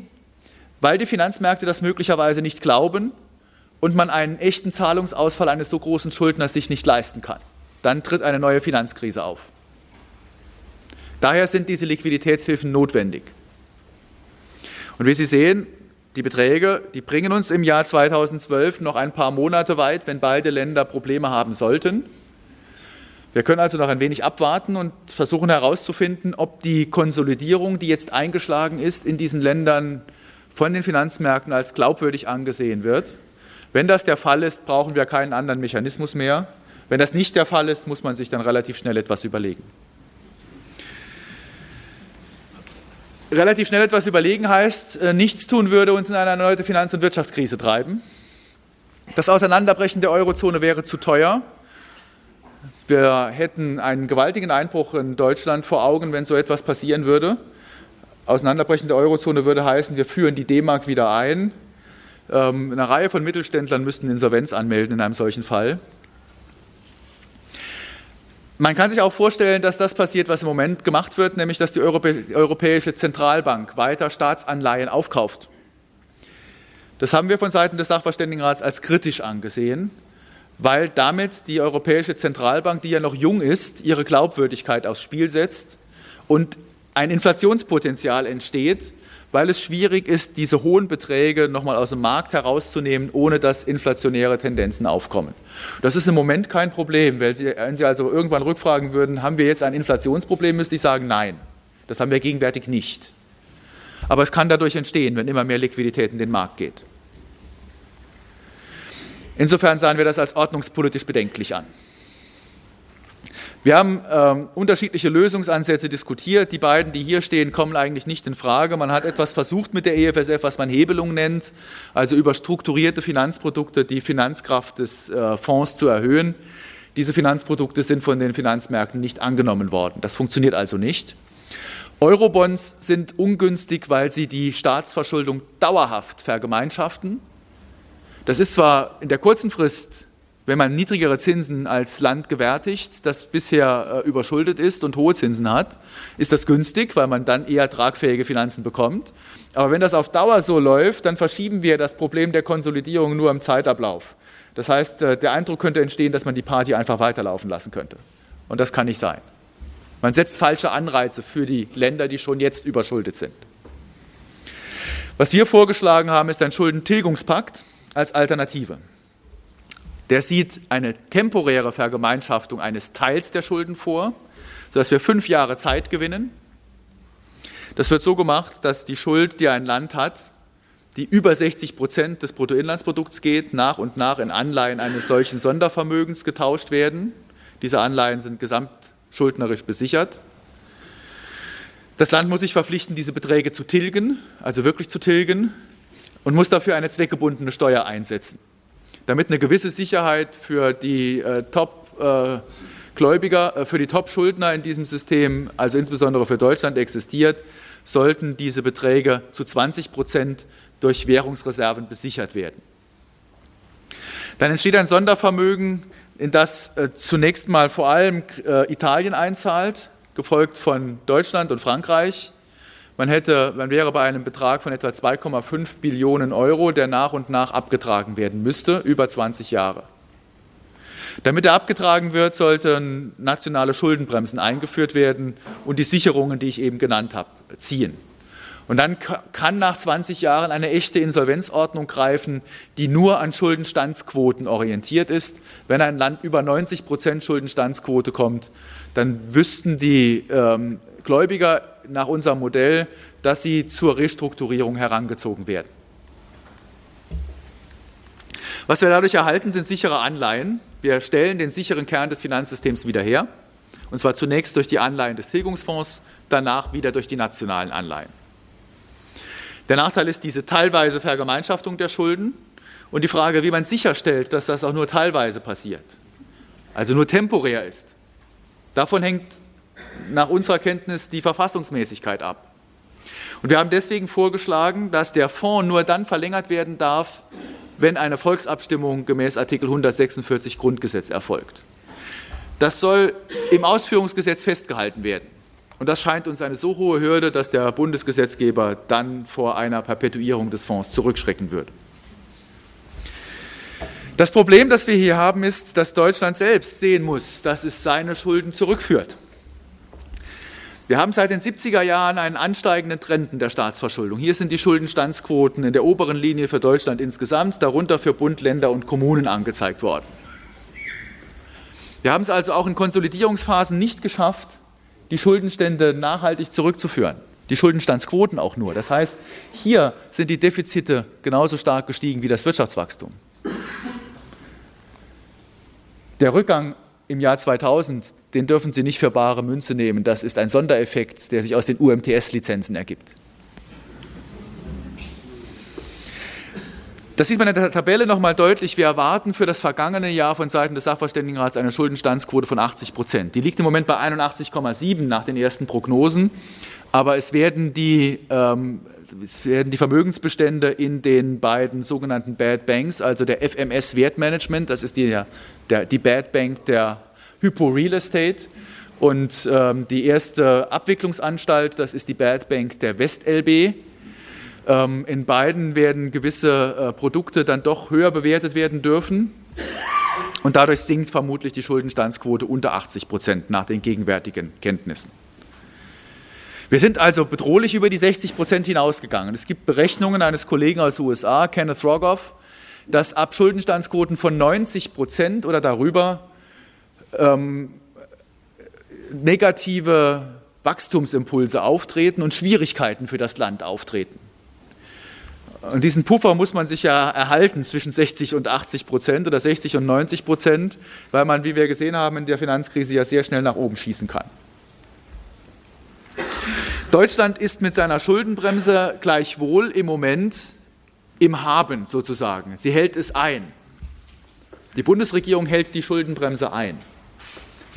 weil die Finanzmärkte das möglicherweise nicht glauben und man einen echten Zahlungsausfall eines so großen Schuldners sich nicht leisten kann. Dann tritt eine neue Finanzkrise auf. Daher sind diese Liquiditätshilfen notwendig. Und wie Sie sehen, die Beträge, die bringen uns im Jahr 2012 noch ein paar Monate weit, wenn beide Länder Probleme haben sollten. Wir können also noch ein wenig abwarten und versuchen herauszufinden, ob die Konsolidierung, die jetzt eingeschlagen ist, in diesen Ländern von den Finanzmärkten als glaubwürdig angesehen wird. Wenn das der Fall ist, brauchen wir keinen anderen Mechanismus mehr. Wenn das nicht der Fall ist, muss man sich dann relativ schnell etwas überlegen. Relativ schnell etwas überlegen heißt, äh, nichts tun würde uns in eine erneute Finanz- und Wirtschaftskrise treiben. Das Auseinanderbrechen der Eurozone wäre zu teuer. Wir hätten einen gewaltigen Einbruch in Deutschland vor Augen, wenn so etwas passieren würde. Auseinanderbrechen der Eurozone würde heißen, wir führen die D-Mark wieder ein. Ähm, eine Reihe von Mittelständlern müssten Insolvenz anmelden in einem solchen Fall. Man kann sich auch vorstellen, dass das passiert, was im Moment gemacht wird, nämlich dass die Europäische Zentralbank weiter Staatsanleihen aufkauft. Das haben wir von Seiten des Sachverständigenrats als kritisch angesehen, weil damit die Europäische Zentralbank, die ja noch jung ist, ihre Glaubwürdigkeit aufs Spiel setzt und ein Inflationspotenzial entsteht, weil es schwierig ist, diese hohen Beträge nochmal aus dem Markt herauszunehmen, ohne dass inflationäre Tendenzen aufkommen. Das ist im Moment kein Problem. Wenn Sie, wenn Sie also irgendwann rückfragen würden, haben wir jetzt ein Inflationsproblem, müsste ich sagen, nein. Das haben wir gegenwärtig nicht. Aber es kann dadurch entstehen, wenn immer mehr Liquidität in den Markt geht. Insofern sahen wir das als ordnungspolitisch bedenklich an. Wir haben ähm, unterschiedliche Lösungsansätze diskutiert. Die beiden, die hier stehen, kommen eigentlich nicht in Frage. Man hat etwas versucht mit der EFSF, was man Hebelung nennt, also über strukturierte Finanzprodukte die Finanzkraft des äh, Fonds zu erhöhen. Diese Finanzprodukte sind von den Finanzmärkten nicht angenommen worden. Das funktioniert also nicht. Eurobonds sind ungünstig, weil sie die Staatsverschuldung dauerhaft vergemeinschaften. Das ist zwar in der kurzen Frist wenn man niedrigere Zinsen als Land gewärtigt, das bisher äh, überschuldet ist und hohe Zinsen hat, ist das günstig, weil man dann eher tragfähige Finanzen bekommt. Aber wenn das auf Dauer so läuft, dann verschieben wir das Problem der Konsolidierung nur im Zeitablauf. Das heißt, äh, der Eindruck könnte entstehen, dass man die Party einfach weiterlaufen lassen könnte. Und das kann nicht sein. Man setzt falsche Anreize für die Länder, die schon jetzt überschuldet sind. Was wir vorgeschlagen haben, ist ein Schuldentilgungspakt als Alternative. Der sieht eine temporäre Vergemeinschaftung eines Teils der Schulden vor, sodass wir fünf Jahre Zeit gewinnen. Das wird so gemacht, dass die Schuld, die ein Land hat, die über 60 Prozent des Bruttoinlandsprodukts geht, nach und nach in Anleihen eines solchen Sondervermögens getauscht werden. Diese Anleihen sind gesamtschuldnerisch besichert. Das Land muss sich verpflichten, diese Beträge zu tilgen, also wirklich zu tilgen, und muss dafür eine zweckgebundene Steuer einsetzen damit eine gewisse Sicherheit für die äh, Top-Gläubiger, äh, für die Top-Schuldner in diesem System, also insbesondere für Deutschland, existiert, sollten diese Beträge zu 20 Prozent durch Währungsreserven besichert werden. Dann entsteht ein Sondervermögen, in das äh, zunächst mal vor allem äh, Italien einzahlt, gefolgt von Deutschland und Frankreich. Man, hätte, man wäre bei einem Betrag von etwa 2,5 Billionen Euro, der nach und nach abgetragen werden müsste, über 20 Jahre. Damit er abgetragen wird, sollten nationale Schuldenbremsen eingeführt werden und die Sicherungen, die ich eben genannt habe, ziehen. Und dann kann nach 20 Jahren eine echte Insolvenzordnung greifen, die nur an Schuldenstandsquoten orientiert ist. Wenn ein Land über 90 Prozent Schuldenstandsquote kommt, dann wüssten die ähm, Gläubiger nach unserem Modell, dass sie zur Restrukturierung herangezogen werden. Was wir dadurch erhalten, sind sichere Anleihen. Wir stellen den sicheren Kern des Finanzsystems wieder her. Und zwar zunächst durch die Anleihen des Tilgungsfonds, danach wieder durch die nationalen Anleihen. Der Nachteil ist diese teilweise Vergemeinschaftung der Schulden und die Frage, wie man sicherstellt, dass das auch nur teilweise passiert, also nur temporär ist. Davon hängt nach unserer Kenntnis die Verfassungsmäßigkeit ab. Und wir haben deswegen vorgeschlagen, dass der Fonds nur dann verlängert werden darf, wenn eine Volksabstimmung gemäß Artikel 146 Grundgesetz erfolgt. Das soll im Ausführungsgesetz festgehalten werden. Und das scheint uns eine so hohe Hürde, dass der Bundesgesetzgeber dann vor einer Perpetuierung des Fonds zurückschrecken würde. Das Problem, das wir hier haben, ist, dass Deutschland selbst sehen muss, dass es seine Schulden zurückführt. Wir haben seit den 70er Jahren einen ansteigenden Trend in der Staatsverschuldung. Hier sind die Schuldenstandsquoten in der oberen Linie für Deutschland insgesamt, darunter für Bund, Länder und Kommunen angezeigt worden. Wir haben es also auch in Konsolidierungsphasen nicht geschafft, die Schuldenstände nachhaltig zurückzuführen. Die Schuldenstandsquoten auch nur. Das heißt, hier sind die Defizite genauso stark gestiegen wie das Wirtschaftswachstum. Der Rückgang im Jahr 2000, den dürfen Sie nicht für bare Münze nehmen. Das ist ein Sondereffekt, der sich aus den UMTS-Lizenzen ergibt. Das sieht man in der Tabelle nochmal deutlich. Wir erwarten für das vergangene Jahr von Seiten des Sachverständigenrats eine Schuldenstandsquote von 80 Prozent. Die liegt im Moment bei 81,7 nach den ersten Prognosen. Aber es werden die, ähm, es werden die Vermögensbestände in den beiden sogenannten Bad Banks, also der FMS Wertmanagement, das ist die, der, die Bad Bank der Hypo Real Estate, und ähm, die erste Abwicklungsanstalt, das ist die Bad Bank der WestLB, ähm, in beiden werden gewisse äh, Produkte dann doch höher bewertet werden dürfen. Und dadurch sinkt vermutlich die Schuldenstandsquote unter 80 Prozent nach den gegenwärtigen Kenntnissen. Wir sind also bedrohlich über die 60 Prozent hinausgegangen. Es gibt Berechnungen eines Kollegen aus den USA, Kenneth Rogoff, dass ab Schuldenstandsquoten von 90 Prozent oder darüber ähm, negative Wachstumsimpulse auftreten und Schwierigkeiten für das Land auftreten. Und diesen Puffer muss man sich ja erhalten zwischen 60 und 80 Prozent oder 60 und 90 Prozent, weil man, wie wir gesehen haben, in der Finanzkrise ja sehr schnell nach oben schießen kann. Deutschland ist mit seiner Schuldenbremse gleichwohl im Moment im Haben sozusagen. Sie hält es ein. Die Bundesregierung hält die Schuldenbremse ein.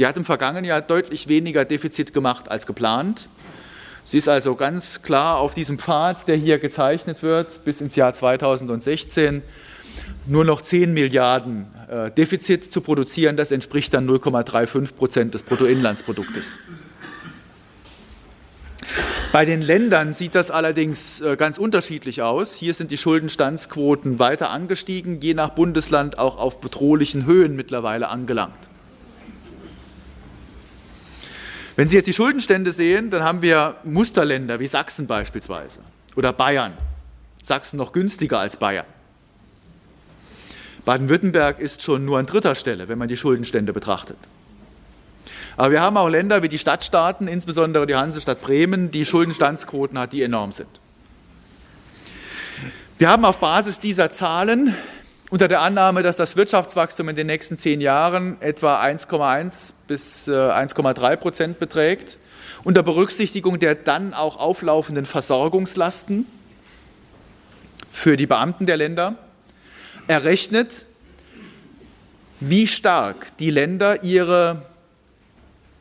Sie hat im vergangenen Jahr deutlich weniger Defizit gemacht als geplant. Sie ist also ganz klar auf diesem Pfad, der hier gezeichnet wird, bis ins Jahr 2016 nur noch 10 Milliarden äh, Defizit zu produzieren. Das entspricht dann 0,35 Prozent des Bruttoinlandsproduktes. Bei den Ländern sieht das allerdings äh, ganz unterschiedlich aus. Hier sind die Schuldenstandsquoten weiter angestiegen, je nach Bundesland auch auf bedrohlichen Höhen mittlerweile angelangt. Wenn Sie jetzt die Schuldenstände sehen, dann haben wir Musterländer wie Sachsen beispielsweise oder Bayern. Sachsen noch günstiger als Bayern. Baden-Württemberg ist schon nur an dritter Stelle, wenn man die Schuldenstände betrachtet. Aber wir haben auch Länder wie die Stadtstaaten, insbesondere die Hansestadt Bremen, die Schuldenstandsquoten hat, die enorm sind. Wir haben auf Basis dieser Zahlen unter der Annahme, dass das Wirtschaftswachstum in den nächsten zehn Jahren etwa 1,1 bis 1,3 äh, Prozent beträgt, unter Berücksichtigung der dann auch auflaufenden Versorgungslasten für die Beamten der Länder, errechnet, wie stark die Länder ihre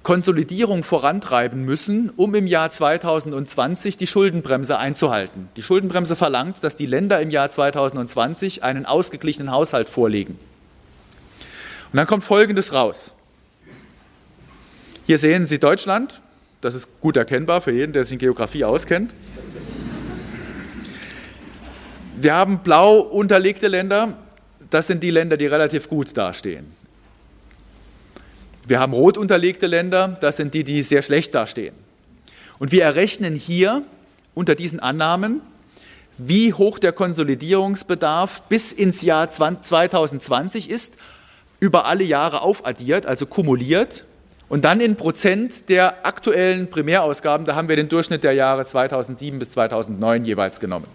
Konsolidierung vorantreiben müssen, um im Jahr 2020 die Schuldenbremse einzuhalten. Die Schuldenbremse verlangt, dass die Länder im Jahr 2020 einen ausgeglichenen Haushalt vorlegen. Und dann kommt Folgendes raus. Hier sehen Sie Deutschland, das ist gut erkennbar für jeden, der sich in Geografie auskennt. Wir haben blau unterlegte Länder, das sind die Länder, die relativ gut dastehen. Wir haben rot unterlegte Länder, das sind die, die sehr schlecht dastehen. Und wir errechnen hier unter diesen Annahmen, wie hoch der Konsolidierungsbedarf bis ins Jahr 2020 ist, über alle Jahre aufaddiert, also kumuliert und dann in Prozent der aktuellen Primärausgaben, da haben wir den Durchschnitt der Jahre 2007 bis 2009 jeweils genommen.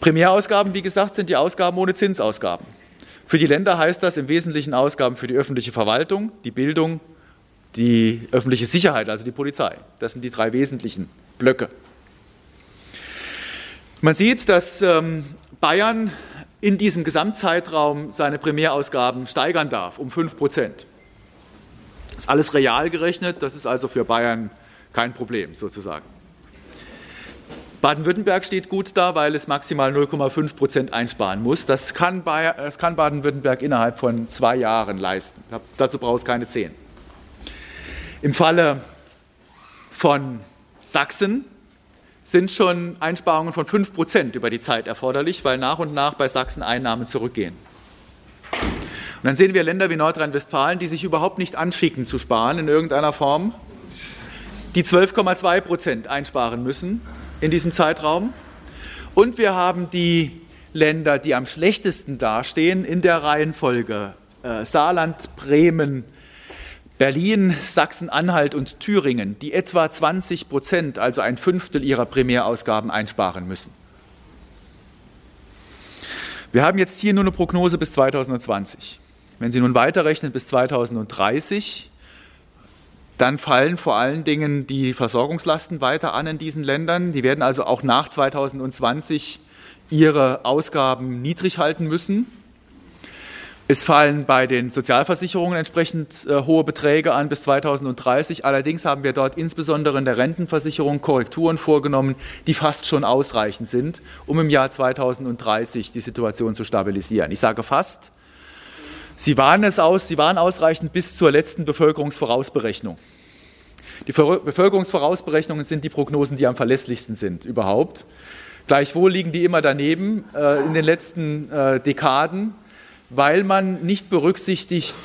Primärausgaben, wie gesagt, sind die Ausgaben ohne Zinsausgaben. Für die Länder heißt das im Wesentlichen Ausgaben für die öffentliche Verwaltung, die Bildung, die öffentliche Sicherheit, also die Polizei. Das sind die drei wesentlichen Blöcke. Man sieht, dass ähm, Bayern in diesem Gesamtzeitraum seine Primärausgaben steigern darf um 5 Prozent. Das ist alles real gerechnet, das ist also für Bayern kein Problem sozusagen. Baden-Württemberg steht gut da, weil es maximal 0,5 Prozent einsparen muss. Das kann, kann Baden-Württemberg innerhalb von zwei Jahren leisten. Dazu braucht es keine zehn. Im Falle von Sachsen sind schon Einsparungen von 5 Prozent über die Zeit erforderlich, weil nach und nach bei Sachsen Einnahmen zurückgehen. Und dann sehen wir Länder wie Nordrhein-Westfalen, die sich überhaupt nicht anschicken zu sparen in irgendeiner Form, die 12,2 Prozent einsparen müssen in diesem Zeitraum. Und wir haben die Länder, die am schlechtesten dastehen in der Reihenfolge äh, Saarland, Bremen, Berlin, Sachsen-Anhalt und Thüringen, die etwa 20 Prozent, also ein Fünftel ihrer Primärausgaben einsparen müssen. Wir haben jetzt hier nur eine Prognose bis 2020. Wenn Sie nun weiterrechnen bis 2030, dann fallen vor allen Dingen die Versorgungslasten weiter an in diesen Ländern. Die werden also auch nach 2020 ihre Ausgaben niedrig halten müssen. Es fallen bei den Sozialversicherungen entsprechend äh, hohe Beträge an bis 2030. Allerdings haben wir dort insbesondere in der Rentenversicherung Korrekturen vorgenommen, die fast schon ausreichend sind, um im Jahr 2030 die Situation zu stabilisieren. Ich sage fast. Sie waren es aus, sie waren ausreichend bis zur letzten Bevölkerungsvorausberechnung. Die Bevölkerungsvorausberechnungen sind die Prognosen, die am verlässlichsten sind überhaupt. Gleichwohl liegen die immer daneben äh, in den letzten äh, Dekaden weil man nicht berücksichtigt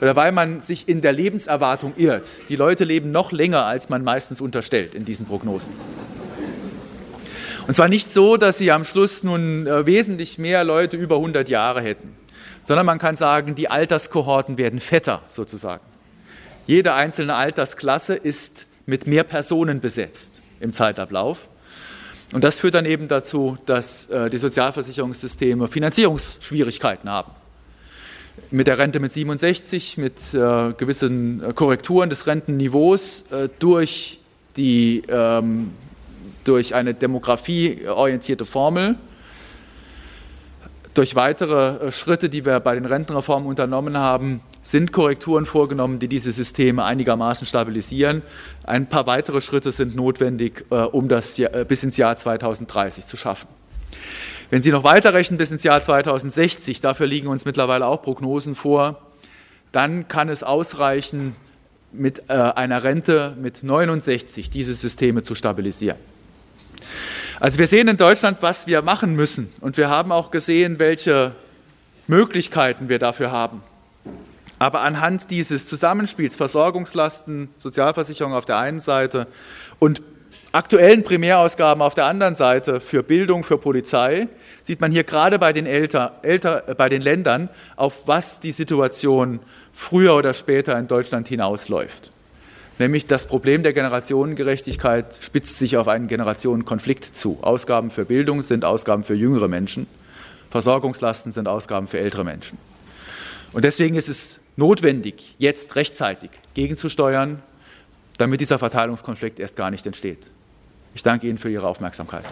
oder weil man sich in der Lebenserwartung irrt. Die Leute leben noch länger, als man meistens unterstellt in diesen Prognosen. Und zwar nicht so, dass sie am Schluss nun äh, wesentlich mehr Leute über 100 Jahre hätten, sondern man kann sagen, die Alterskohorten werden fetter sozusagen. Jede einzelne Altersklasse ist mit mehr Personen besetzt im Zeitablauf. Und das führt dann eben dazu, dass äh, die Sozialversicherungssysteme Finanzierungsschwierigkeiten haben mit der Rente mit 67, mit äh, gewissen äh, Korrekturen des Rentenniveaus durch, die, ähm, durch eine demografieorientierte Formel, durch weitere äh, Schritte, die wir bei den Rentenreformen unternommen haben, sind Korrekturen vorgenommen, die diese Systeme einigermaßen stabilisieren. Ein paar weitere Schritte sind notwendig, äh, um das äh, bis ins Jahr 2030 zu schaffen. Wenn Sie noch weiterrechnen bis ins Jahr 2060, dafür liegen uns mittlerweile auch Prognosen vor, dann kann es ausreichen, mit einer Rente mit 69 diese Systeme zu stabilisieren. Also wir sehen in Deutschland, was wir machen müssen und wir haben auch gesehen, welche Möglichkeiten wir dafür haben. Aber anhand dieses Zusammenspiels Versorgungslasten, Sozialversicherung auf der einen Seite und aktuellen Primärausgaben auf der anderen Seite für Bildung, für Polizei, sieht man hier gerade bei den, Älter, Älter, äh, bei den Ländern, auf was die Situation früher oder später in Deutschland hinausläuft. Nämlich das Problem der Generationengerechtigkeit spitzt sich auf einen Generationenkonflikt zu. Ausgaben für Bildung sind Ausgaben für jüngere Menschen, Versorgungslasten sind Ausgaben für ältere Menschen. Und deswegen ist es notwendig, jetzt rechtzeitig gegenzusteuern, damit dieser Verteilungskonflikt erst gar nicht entsteht. Ich danke Ihnen für Ihre Aufmerksamkeit.